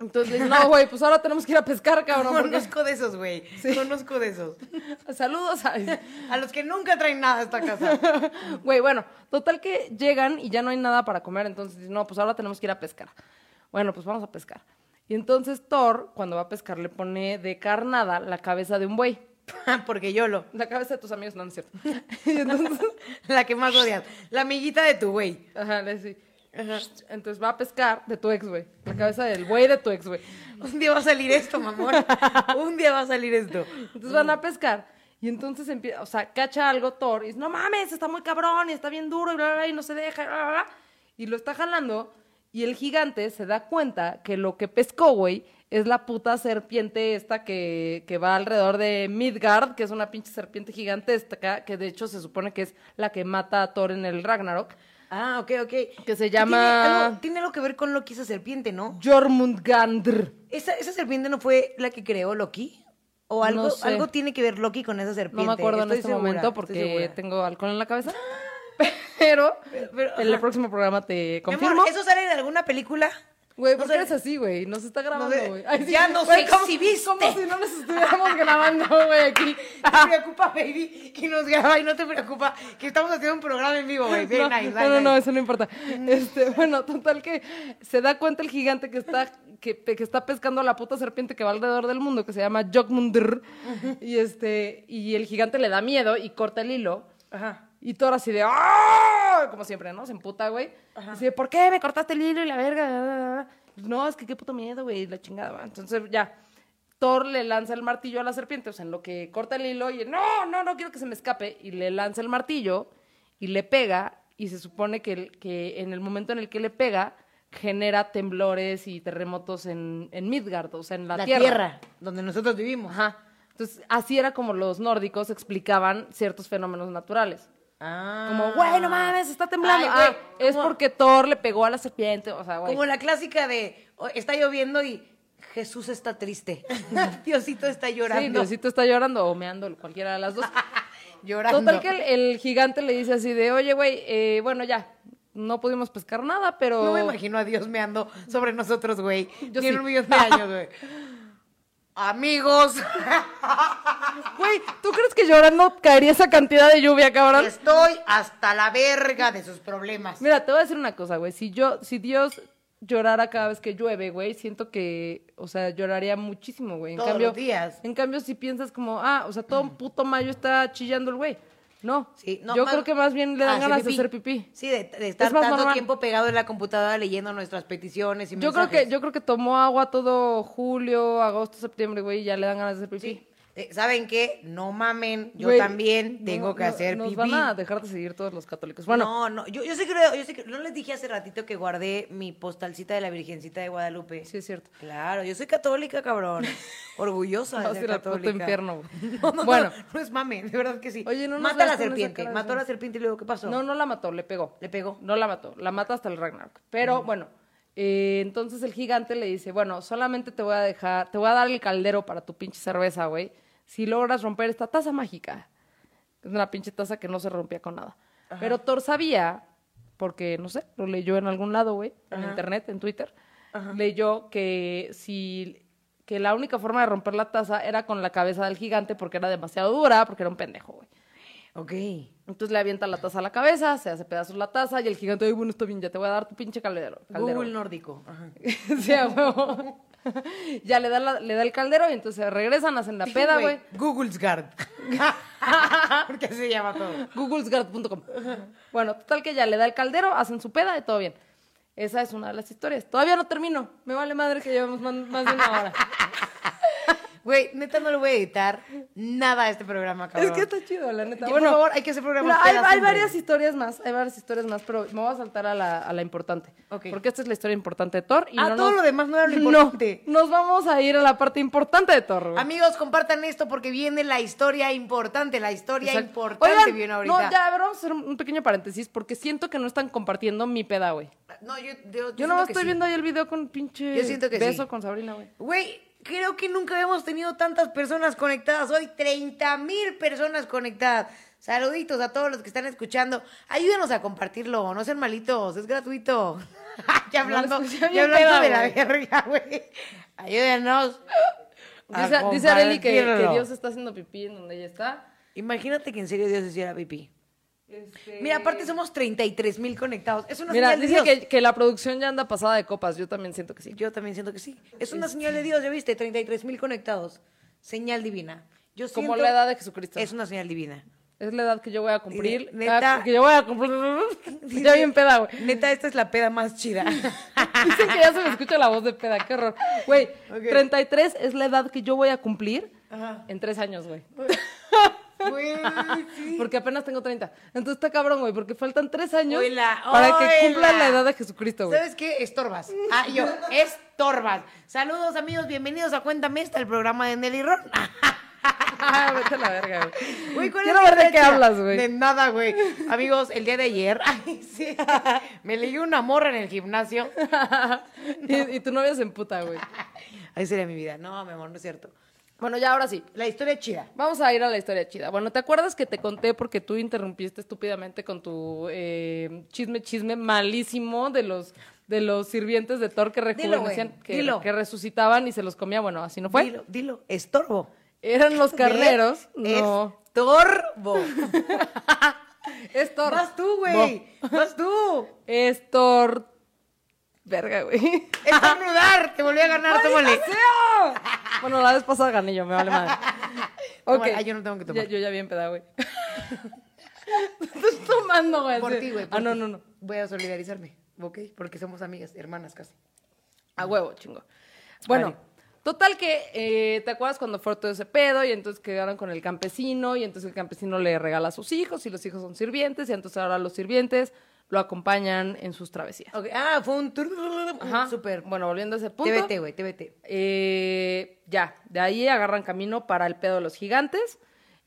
Entonces le no, güey, pues ahora tenemos que ir a pescar, cabrón. porque- Conozco de esos, güey. Conozco de esos. Saludos a... A los que nunca traen nada a esta casa. Güey, bueno, total que llegan y ya no hay nada para comer, entonces no, pues ahora tenemos que ir a pescar. Bueno, pues vamos a pescar. Y entonces Thor, cuando va a pescar, le pone de carnada la cabeza de un buey. Porque yo lo. La cabeza de tus amigos, no, no es cierto. Y entonces, La que más odias. La amiguita de tu güey. ajá, le entonces va a pescar de tu ex, güey. La cabeza del buey de tu ex, güey. Un día va a salir esto, mamón. Un día va a salir esto. Entonces van a pescar. Y entonces empieza, o sea, cacha algo Thor y dice, no mames, está muy cabrón y está bien duro y bla, bla, bla, y no se deja, y bla, bla, bla". Y lo está jalando y el gigante se da cuenta que lo que pescó, güey, es la puta serpiente esta que, que va alrededor de Midgard, que es una pinche serpiente gigantesca, que de hecho se supone que es la que mata a Thor en el Ragnarok, Ah, ok, ok. que se llama Tiene algo, tiene algo que ver con Loki, esa serpiente, ¿no? Jormungandr. ¿Esa, ¿Esa serpiente no fue la que creó Loki? ¿O algo, No sé. algo tiene que ver Loki con esa serpiente? No me acuerdo en este segura, momento porque tengo alcohol en la cabeza. Pero, pero, en el próximo programa te Mi amor, confirmo. ¿eso sale en alguna película? Güey, No ¿por qué sé. eres así, güey? Nos está grabando, sé. güey. Ay, Ya nos como- exhibiste. Como si no nos estuviéramos grabando, güey, aquí. No te preocupa, baby, que nos graba y no te preocupa que estamos haciendo un programa en vivo, güey. No, nice, no, no, no, eso no importa. Este, bueno, total que se da cuenta el gigante que está, que, que está pescando a la puta serpiente que va alrededor del mundo, que se llama Jogmundur. Y este, y el gigante le da miedo y corta el hilo. Ajá. Y Thor así de ¡Ah! Como siempre, ¿no? Se emputa, güey. Así de, ¿por qué me cortaste el hilo y la verga? No, es que qué puto miedo, güey, la chingada. va. Entonces ya, Thor le lanza el martillo a la serpiente, o sea, en lo que corta el hilo y no, no, no quiero que se me escape. Y le lanza el martillo y le pega y se supone que, que en el momento en el que le pega genera temblores y terremotos en, en Midgard, o sea, en la, La tierra. donde nosotros vivimos. Ajá. Entonces, así era como los nórdicos explicaban ciertos fenómenos naturales. Ah. Como, güey, no mames, está temblando. Ay, güey, Ah, es porque Thor le pegó a la serpiente. O sea, güey. Como la clásica de está lloviendo y Jesús está triste. Diosito está llorando. Sí, Diosito está llorando o meando, cualquiera de las dos. Llorando. Total que el, el gigante le dice así de, oye, güey, eh, bueno, ya, no pudimos pescar nada, pero... No me imagino a Dios meando sobre nosotros, güey. Tiene sí. un millón de años, güey. Amigos, Güey, ¿tú crees que llorando caería esa cantidad de lluvia, cabrón? estoy hasta la verga de sus problemas. Mira, te voy a decir una cosa, güey. Si yo, si Dios llorara cada vez que llueve, güey, siento que, o sea, lloraría muchísimo, güey. En Todos cambio, los días. En cambio, si piensas como, ah, o sea, todo un puto mayo está chillando el güey. No. Sí, no, yo creo que más bien le dan ganas de hacer pipí. Sí, de, de estar Es más tanto normal. tiempo pegado en la computadora leyendo nuestras peticiones y Yo creo que, yo creo que tomó agua todo julio, agosto, septiembre, güey, y ya le dan ganas de hacer pipí. Sí. ¿Saben qué? No mamen, yo Güey, también tengo no- que no- hacer nos pipí. van a dejar de seguir todos los católicos. Bueno, no, no, yo, yo sé que, lo- yo sé que no les dije hace ratito que guardé mi postalcita de la Virgencita de Guadalupe. sí es cierto. Claro, yo soy católica, cabrón. Orgullosa de ser católica. infierno. No, no, Bueno. no, no es mame, de verdad que sí. Oye, no Mata a la serpiente, mató a la serpiente y luego, ¿qué pasó? No, no la mató, le pegó. ¿Le pegó? No la mató, la mata hasta el Ragnarok. Pero bueno, eh, entonces el gigante le dice, bueno, solamente te voy a dejar, te voy a dar el caldero para tu pinche cerveza, güey, si logras romper esta taza mágica. Es una pinche taza que no se rompía con nada. Pero Thor sabía, porque, no sé, lo leyó en algún lado, güey, en internet, en Twitter, leyó que si que la única forma de romper la taza era con la cabeza del gigante porque era demasiado dura, porque era un pendejo, güey. Ok. Entonces le avienta la taza a la cabeza, se hace pedazos la taza y el gigante, ay, bueno, está bien, ya te voy a dar tu pinche caldero. caldero". Google nórdico. Ajá. sí. ya le da, la- le da el caldero y entonces regresan, hacen la peda, güey. Googlesgard. Porque así se llama todo. Googlesguard.com. Bueno, total que ya le da el caldero, hacen su peda y todo bien. Esa es una de las historias. Todavía no termino. Me vale madre que llevemos más, más de una hora. Güey, neta no le voy a editar nada a este programa, cabrón. Es que está chido, la neta. Bueno, por favor, hay que hacer programas mira, hay, varias historias más, hay varias historias más, pero me voy a saltar a la, a la importante. Ok. Porque esta es la historia importante de Thor. Y Ah, no todo nos- lo demás no era lo importante. No, nos vamos a ir a la parte importante de Thor, güey. Amigos, compartan esto porque viene la historia importante, la historia Exacto. importante Oigan, viene ahorita. No, ya, a ver, vamos a hacer un pequeño paréntesis porque siento que no están compartiendo mi peda, güey. No, yo, yo, Yo no estoy viendo ahí el video con pinche Yo siento que beso sí. con Sabrina, güey. Güey, creo que nunca habíamos tenido tantas personas conectadas. Hoy 30 mil personas conectadas. Saluditos a todos los que están escuchando. Ayúdenos a compartirlo, no sean malitos, es gratuito. ya hablando, No, ya hablando peda, de la verga, güey. Ayúdenos. Dice, dice Areli que, que. Dios está haciendo pipí en donde ella está. Imagínate que en serio Dios hiciera pipí. Este, Mira, aparte somos 33 mil conectados. Es una Mira, señal de dice Dios. que, que la producción ya anda pasada de copas. Yo también siento que sí. Yo también siento que sí. Es una señal de Dios, ya viste, 33 mil conectados. Señal divina. Yo Como la edad de Jesucristo. Es una señal divina. Es la edad que yo voy a cumplir. Neta. Ah, que yo voy a cumplir. ya bien peda, güey. Neta, esta es la peda más chida. Dicen que ya se me escucha la voz de peda, qué horror. Güey, Ok. 33 es la edad que yo voy a cumplir Ajá. en tres años, güey. Güey, sí. Porque apenas tengo 30. Entonces está cabrón, güey, porque faltan tres años Oila, para que cumpla la edad de Jesucristo, güey. ¿Sabes qué? Estorbas. Ah, yo, estorbas. Saludos, amigos, bienvenidos a Cuéntame esta, el programa de Nelly Ron. Ah, vete a la verga, güey. Güey, ¿cuál Quiero ver de qué hablas, güey. De nada, güey. Amigos, el día de ayer, ay, sí, me leí una morra en el gimnasio. y, y tu novia se emputa, güey. Ahí sería mi vida. No, mi amor, no es cierto. Bueno, ya ahora sí. La historia chida. Vamos a ir a la historia chida. Bueno, ¿te acuerdas que te conté porque tú interrumpiste estúpidamente con tu eh, chisme, chisme malísimo de los de los sirvientes de Thor que rejuvenecían, que, dilo. que resucitaban y se los comía? Bueno, así no fue. Dilo, dilo, estorbo. Eran los carneros. No. Estorbo. Es Thor. Vas tú, güey. Vas tú. Es Thor. Verga, güey. Estornudar. Te volví a ganar, tómale. ¡Maldita sea! Bueno, la vez pasada gané yo, me vale madre. Ok. Ah, yo no tengo que tomar. Ya- yo ya bien peda, güey. Estás tomando, güey. Por ti, güey. Ah, no, no, no. Voy a solidarizarme, ¿ok? Porque somos amigas, hermanas casi. A huevo, chingo. Bueno, Vale. total que, eh, ¿te acuerdas cuando fue todo ese pedo? Y entonces quedaron con el campesino, y entonces el campesino le regala a sus hijos, y los hijos son sirvientes, y entonces ahora los sirvientes lo acompañan en sus travesías. Ah, fue un... Ajá. Súper. Bueno, volviendo a ese punto. TBT, güey, TBT. eh, ya, de ahí agarran camino para el pedo de los gigantes.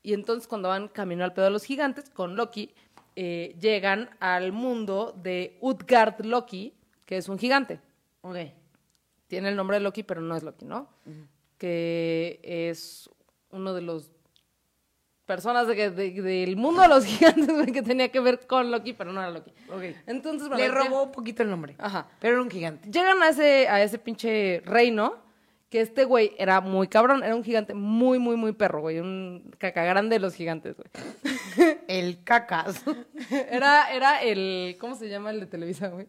Y entonces cuando van camino al pedo de los gigantes, con Loki, eh, llegan al mundo de Utgard Loki, que es un gigante. Ok. Tiene el nombre de Loki, pero no es Loki, ¿no? Que es uno de los personas de que- de- del mundo de los gigantes que tenía que ver con Loki, pero no era Loki. Ok. Entonces, bueno, Le robó un poquito el nombre. Ajá. Pero era un gigante. Llegan a ese, a ese pinche reino, que este güey era muy cabrón, era un gigante muy, muy, muy perro, güey, un caca grande de los gigantes, güey. El cacas. Era, era el, ¿cómo se llama el de Televisa, güey?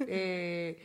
eh,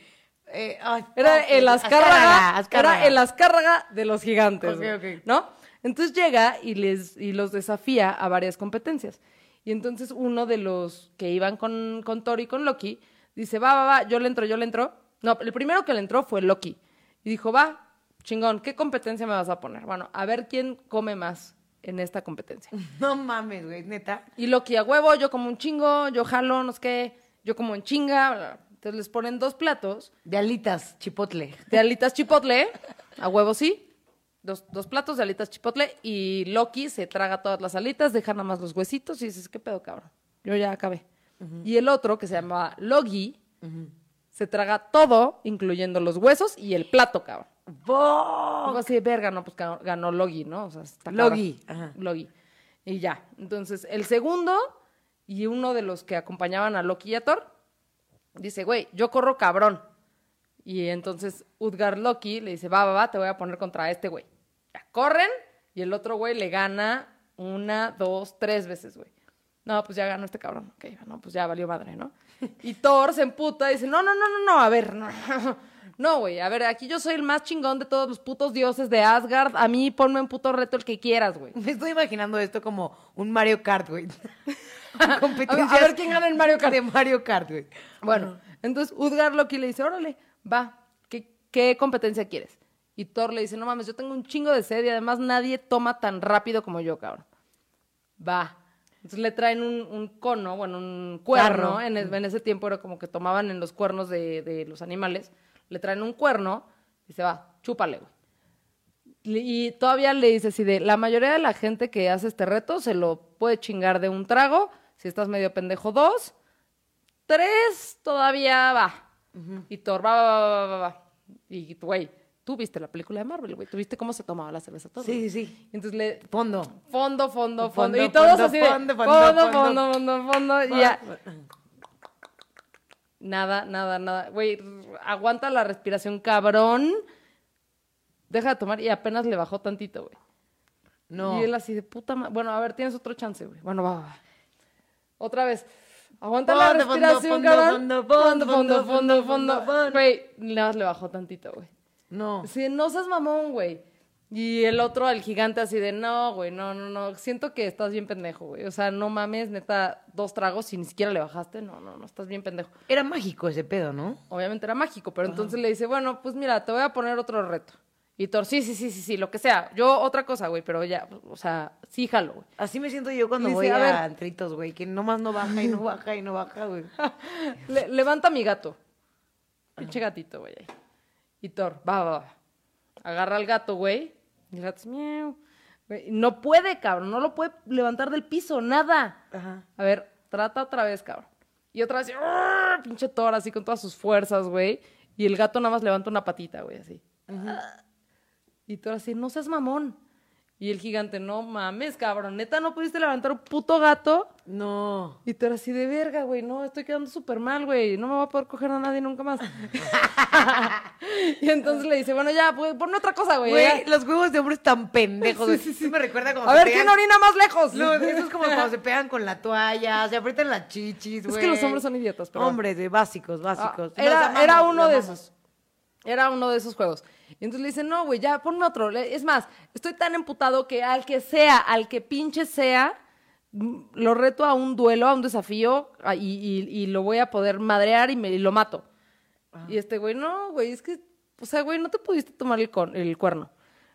eh, Era el Azcárraga, Azcárraga. era el Azcárraga de los gigantes, Ok, güey, ok. ¿no? Entonces llega y les y los desafía a varias competencias. Y entonces uno de los que iban con, con Thor y con Loki dice, va, va, va, yo le entro, yo le entro. No, el primero que le entró fue Loki. Y dijo, va, chingón, ¿qué competencia me vas a poner? Bueno, a ver quién come más en esta competencia. No mames, güey, neta. Y Loki a huevo, yo como un chingo, yo jalo, no sé qué, yo como en chinga. bla, bla. Entonces les ponen dos platos De alitas, chipotle. de alitas chipotle, a huevo sí, dos, dos platos de alitas chipotle y Loki se traga todas las alitas, deja nada más los huesitos y dices, ¿qué pedo, cabrón? Yo ya acabé. Y el otro, que se llama Logi, se traga todo, incluyendo los huesos y el plato, cabrón. ¡Bo! Algo así de verga, no, pues ganó, Logi, ¿no? O sea, está. Logi, ajá. Logi. Y ya. Entonces, el segundo y uno de los que acompañaban a Loki y a Thor dice, güey, yo corro cabrón. Y entonces Udgar Loki le dice, va, va, va, te voy a poner contra este güey. Ya, corren y el otro güey le gana una, dos, tres veces, güey. No, pues ya ganó este cabrón. Ok, no, pues ya valió madre, ¿no? Y Thor se emputa y dice, no, no, no, no, no, a ver, no, no, güey, a ver, aquí yo soy el más chingón de todos los putos dioses de Asgard. A mí ponme un puto reto el que quieras, güey. Me estoy imaginando esto como un Mario Kart, güey. A ver quién gana el Mario Kart. De Mario Kart, güey. Bueno, entonces Udgar Loki le dice, órale, va, ¿qué, qué competencia quieres? Y Thor le dice, no mames, yo tengo un chingo de sed y además nadie toma tan rápido como yo, cabrón. Va. Entonces le traen un, un cono, bueno, un cuerno. En, es- en ese tiempo era como que tomaban en los cuernos de, de los animales. Le traen un cuerno y se va, chúpale, Y todavía le dice así de, la mayoría de la gente que hace este reto se lo puede chingar de un trago, si estás medio pendejo, dos, tres, todavía va. Y Thor, va, va, va, va. Y, güey, tú viste la película de Marvel, güey, tú viste cómo se tomaba la cerveza Thor. Sí, sí, sí. Entonces le, Fondo. fondo, fondo, fondo, Fondo, y todos fondo, así de, fondo, fondo, fondo, fondo, fondo. y ya. Nada, nada, nada. Güey, aguanta la respiración, cabrón. Deja de tomar y apenas le bajó tantito, güey. No. Y él así de puta madre. Bueno, a ver, tienes otro chance, güey. Bueno, va, va, va. Otra vez. Aguanta la respiración, fondo, cabrón. fondo, fondo, fondo, fondo, fondo. Güey, nada más le bajó tantito, güey. No. Sí, no seas mamón, güey. Y el otro, el gigante, así de, no, güey, no, no, no. Siento que estás bien pendejo, güey. O sea, no mames, neta, dos tragos y ni siquiera le bajaste. No, no, no, estás bien pendejo. Era mágico ese pedo, ¿no? Obviamente era mágico, pero entonces le dice, bueno, pues mira, te voy a poner otro reto. Y Thor, sí, sí, sí, sí, sí, lo que sea. Yo otra cosa, güey, pero ya, o sea, sí, jalo, güey. Así me siento yo cuando voy a, a ver. antritos, güey, que nomás no baja y no baja y no baja, güey. Le- levanta mi gato. Pinche gatito, güey. Thor, va, va, va. Agarra al gato, güey. Y el gato es miau. Güey, No puede, cabrón. No lo puede levantar del piso, nada. Ajá. A ver, trata otra vez, cabrón. Y otra vez, pinche Thor, así con todas sus fuerzas, güey. Y el gato nada más levanta una patita, güey, así. Y Thor así, no seas mamón. Y el gigante, no mames, cabrón. Neta, no pudiste levantar un puto gato. No. Y tú eras así de verga, güey, no, estoy quedando súper mal, güey, no me voy a poder coger a nadie nunca más. y entonces le dice, bueno, ya, pues, ponme otra cosa, güey. Güey, los huevos de hombres tan pendejos, güey. Sí, sí, sí. Me recuerda como A ver, ¿quién orina más lejos? No, eso es como cuando se pegan con la toalla, se aprietan las chichis, Es güey. que los hombres son idiotas, pero- Hombres, de básicos, Ah, básicos. Los era, amamos, era uno de esos. Era uno de esos juegos. Y entonces le dice, no, güey, ya, ponme otro. Es más, estoy tan emputado que al que sea, al que pinche sea, mm, lo reto a un duelo, a un desafío, y, y- y lo voy a poder madrear y, me, y lo mato. Y este güey, no, güey, es que, o sea, güey, no te pudiste tomar el, con- el cuerno.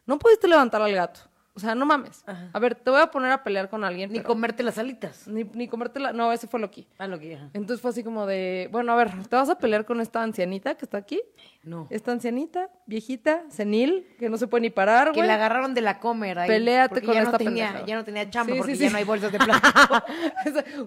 No pudiste levantar al gato. O sea, no mames. A ver, te voy a poner a pelear con alguien. Ni pero- comerte las alitas. ni, ni comértela. No, ese fue Loki. Ah, lo que ajá. Entonces fue así como de, bueno, a ver, ¿te vas a pelear con esta ancianita que está aquí? No. Esta ancianita, viejita, senil, que no se puede ni parar, Que güey. la agarraron de la comer ahí. Peléate con ya esta no tenía. Ya no tenía chamba Sí, porque sí, ya no hay bolsas de plástico.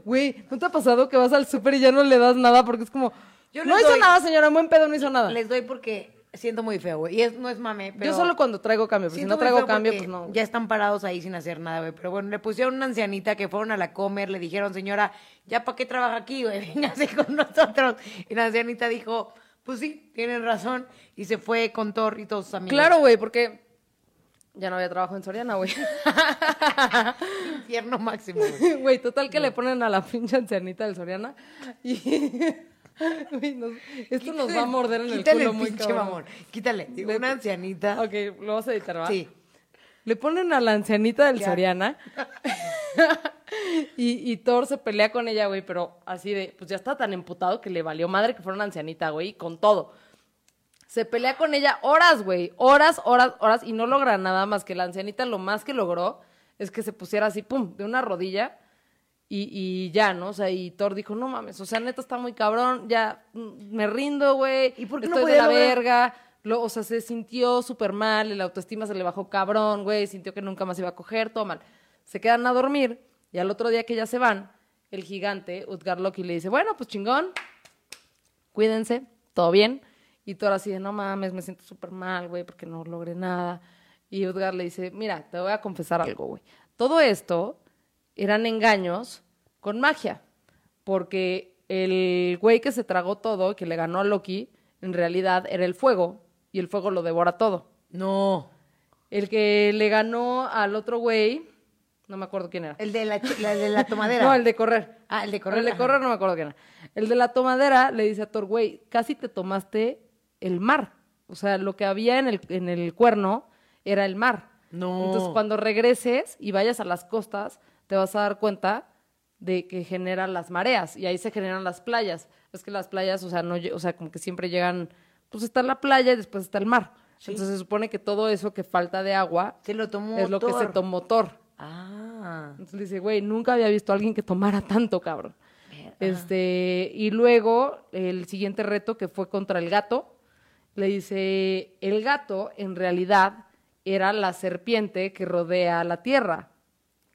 Güey, ¿no te ha pasado que vas al súper y ya no le das nada porque es como, Yo no hizo nada, señora, buen pedo, no hizo nada. Les doy porque siento muy feo, güey. Y es, no es mame, pero... Yo solo cuando traigo cambio, porque si no traigo cambio, pues no. Ya están parados ahí sin hacer nada, güey. Pero bueno, le pusieron una ancianita que fueron a la comer, le dijeron, señora, ¿ya para qué trabaja aquí, güey? Véngase con nosotros. Y la ancianita dijo, pues sí, tienen razón. Y se fue con Thor y todos sus amigos. Claro, güey, porque ya no había trabajo en Soriana, güey. Infierno máximo, güey. Güey, total que le ponen a la pinche ancianita del Soriana y... Nos- esto nos va a morder en el Quítale culo muy pinche cabrón. mamón. Quítale. Una ancianita. Ok, lo vas a editar, ¿va? Sí. Le ponen a la ancianita del Ya. Soriana y, y Thor se pelea con ella, güey, pero así de, pues ya está tan emputado que le valió madre que fuera una ancianita, güey, con todo. Se pelea con ella horas, güey, horas, horas, horas, y no logra nada más que la ancianita lo más que logró es que se pusiera así, pum, de una rodilla y, y ya, ¿no? O sea, y Thor dijo, no mames, o sea, neta está muy cabrón, ya mm, me rindo, güey. ¿Y por qué no estoy de la lograr? verga. Lo- o sea, se sintió súper mal, el autoestima se le bajó cabrón, güey, sintió que nunca más iba a coger, todo mal. Se quedan a dormir y al otro día que ya se van, el gigante, Utgar Loki, le dice, bueno, pues chingón, cuídense, todo bien. Y Thor así de, no mames, me siento súper mal, güey, porque no logré nada. Y Utgar le dice, mira, te voy a confesar algo, güey. Todo esto eran engaños con magia, porque el güey que se tragó todo, que le ganó a Loki, en realidad era el fuego, y el fuego lo devora todo. No. El que le ganó al otro güey, no me acuerdo quién era. El de la, la de la tomadera. No, el de correr. Ah, el de correr, El de correr no me acuerdo quién era. El de la tomadera le dice a Thor, güey, casi te tomaste el mar. O sea, lo que había en el, en el cuerno era el mar. No. Entonces, cuando regreses y vayas a las costas, te vas a dar cuenta de que generan las mareas y ahí se generan las playas. Es que las playas, o sea, no, o sea, como que siempre llegan, pues está la playa y después está el mar. Entonces se supone que todo eso que falta de agua Se lo tomó es lo que se tomó Thor. Ah. Entonces le dice, güey, nunca había visto a alguien que tomara tanto, cabrón. Este, y luego el siguiente reto que fue contra el gato, le dice, el gato en realidad era la serpiente que rodea la tierra,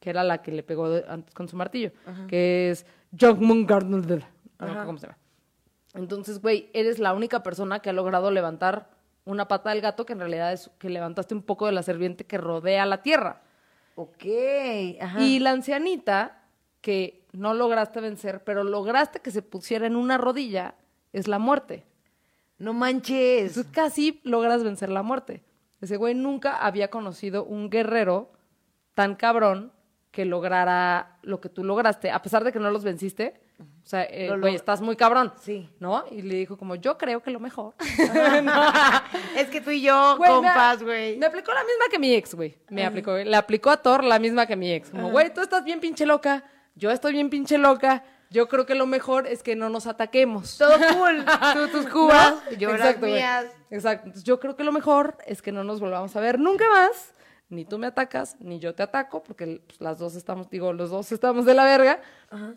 que era la que le pegó de- antes con su martillo, que es no cómo se llama. Entonces, güey, eres la única persona que ha logrado levantar una pata del gato, que en realidad es que levantaste un poco de la serpiente que rodea la tierra. Ok. Ajá. Y la ancianita que no lograste vencer, pero lograste que se pusiera en una rodilla, es la muerte. No manches. Entonces casi logras vencer la muerte. Ese güey nunca había conocido un guerrero tan cabrón que lograra lo que tú lograste, a pesar de que no los venciste. O sea, eh, Lo log- estás muy cabrón. Sí. ¿No? Y le dijo como, yo creo que lo mejor. Es que tú y yo, Güey, compas, güey. Me aplicó la misma que mi ex, güey. Me aplicó, le aplicó a Thor la misma que mi ex. Como, güey, tú estás bien pinche loca, yo estoy bien pinche loca. Yo creo que lo mejor es que no nos ataquemos. Todo cool. Tú tus cubas, ¿No? yo las Exacto, güey. mías. Exacto. Entonces, yo creo que lo mejor es que no nos volvamos a ver nunca más. Ni tú me atacas, ni yo te ataco, porque pues, las dos estamos, digo, los dos estamos de la verga.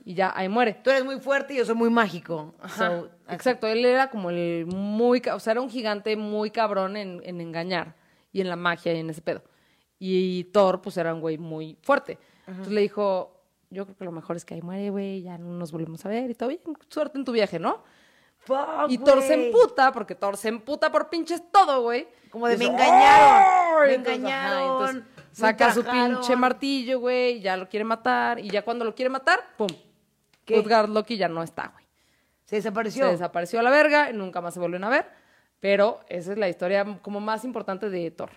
Y ya, ahí muere. Tú eres muy fuerte y yo soy muy mágico. Ajá, So, Exacto, él era como el muy, o sea, era un gigante muy cabrón en, en engañar y en la magia y en ese pedo. Y Thor, pues era un güey muy fuerte. Entonces le dijo, yo creo que lo mejor es que ahí muere, güey, ya no nos volvemos a ver y todo bien, suerte en tu viaje, ¿no? Fuck, y Thor se emputa, porque Thor se emputa por pinches todo, güey. Como de, "Me engañaron, me engañaron, entonces saca su pinche martillo, güey, ya lo quiere matar, y ya cuando lo quiere matar, pum. ¿Qué? Utgard Loki ya no está, güey. Se desapareció. Se desapareció a la verga y nunca más se volvieron a ver. Pero esa es la historia como más importante de Thor.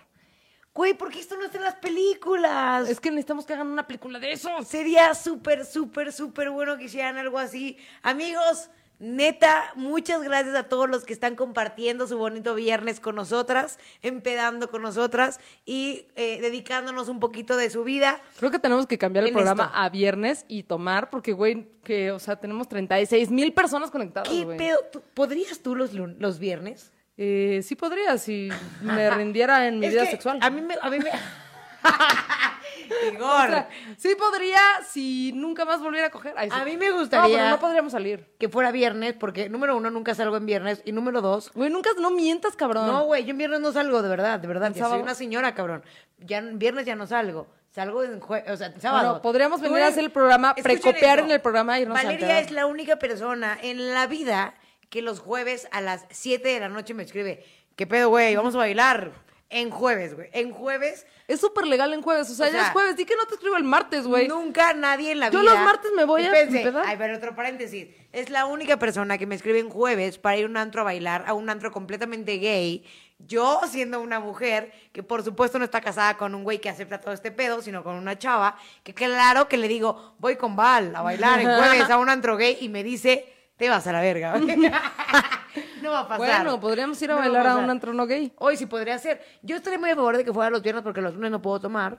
Güey, ¿por qué esto no está en las películas? Es que necesitamos que hagan una película de eso. Sería súper, súper, súper bueno que hicieran algo así. Amigos, neta, muchas gracias a todos los que están compartiendo su bonito viernes con nosotras, empedando con nosotras y eh, dedicándonos un poquito de su vida. Creo que tenemos que cambiar el programa esto. a viernes y tomar, porque, güey, que, o sea, tenemos 36 mil personas conectadas, ¿Qué güey. pedo? ¿Tú- ¿Podrías tú los, los viernes? Eh, sí podría, si me rindiera en mi Es vida que sexual. A mí me... A mí me... O Igor, sea, sí podría si nunca más volviera a coger. Ay, sí. A mí me No, gustaría- pero no podríamos salir. que fuera viernes, porque número uno, nunca salgo en viernes, y número dos, Güey, nunca, no mientas, cabrón. No, güey, yo en viernes no salgo, de verdad, de verdad. ¿En Ya soy sábado? una señora, cabrón. Ya en viernes ya no salgo. Salgo en jue- o sea, en sábado. Bueno, podríamos venir a hacer el programa, precopiar en el programa e irnos a Valeria es la única persona en la vida que los jueves a las 7 de la noche me escribe, ¿qué pedo, güey? Vamos a bailar. En jueves, güey. En jueves, Es súper legal en jueves. O sea, O ya sea, es jueves. Di que no te escribo el martes, güey. Nunca nadie en la Yo vida. los martes me voy a Espérense, empedar. Ay, pero otro paréntesis. Es la única persona que me escribe en jueves para ir a un antro a bailar, a un antro completamente gay. Yo, siendo una mujer que por supuesto no está casada con un güey que acepta todo este pedo, sino con una chava, que claro que le digo, voy con Val a bailar en jueves a un antro gay y me dice, te vas a la verga. no va a pasar. Bueno, podríamos ir a No bailar a un antro no gay. Hoy sí podría ser. Yo estaría muy a favor de que fuera los viernes porque los lunes no puedo tomar.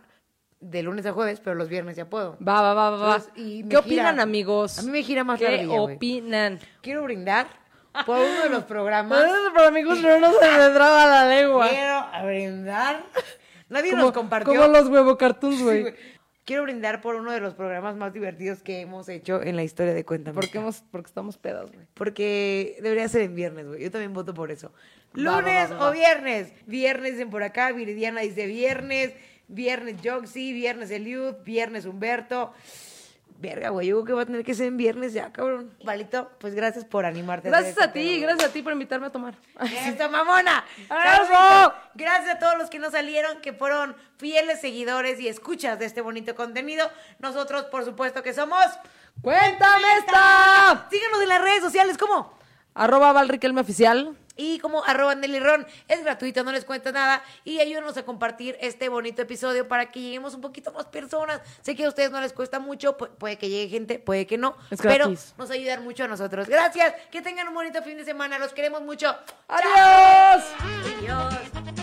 De lunes a jueves, pero los viernes ya puedo. Va, va, va, va. Entonces, y ¿Qué opinan, amigos? A mí me gira más la ¿Qué ardilla, güey. opinan? Quiero brindar por uno de los programas. Para amigos, pero no se me traba la lengua. Quiero brindar. Nadie Como, nos compartió. como los huevo cartoons, Sí, güey. güey. Quiero brindar por uno de los programas más divertidos que hemos hecho en la historia de Cuéntame. porque, hemos, porque estamos pedas, güey. Porque debería ser en viernes, güey. Yo también voto por eso. Lunes va, va, va. o viernes. Viernes en por acá. Viridiana dice viernes. Viernes Joxy. Viernes Eliud. Viernes Humberto. Verga, güey. Yo creo que va a tener que ser en viernes ya, cabrón. Valito, pues gracias por animarte. Gracias este a ti, gracias a ti por invitarme a tomar. ¡Esto, mamona! ¡Saludito! Gracias a todos los que nos salieron, que fueron fieles seguidores y escuchas de este bonito contenido. Nosotros, por supuesto, que somos... ¡Cuéntame esta! Síganos en las redes sociales, ¿cómo? Arroba Valriquelme Oficial. Y como arroba Nelly Ron, es gratuito, no les cuesta nada. Y ayúdenos a compartir este bonito episodio para que lleguemos un poquito más personas. Sé que a ustedes no les cuesta mucho, pu- puede que llegue gente, puede que no. Es pero gratis. nos ayudan mucho a nosotros. Gracias, que tengan un bonito fin de semana, los queremos mucho. ¡Chao! ¡Adiós!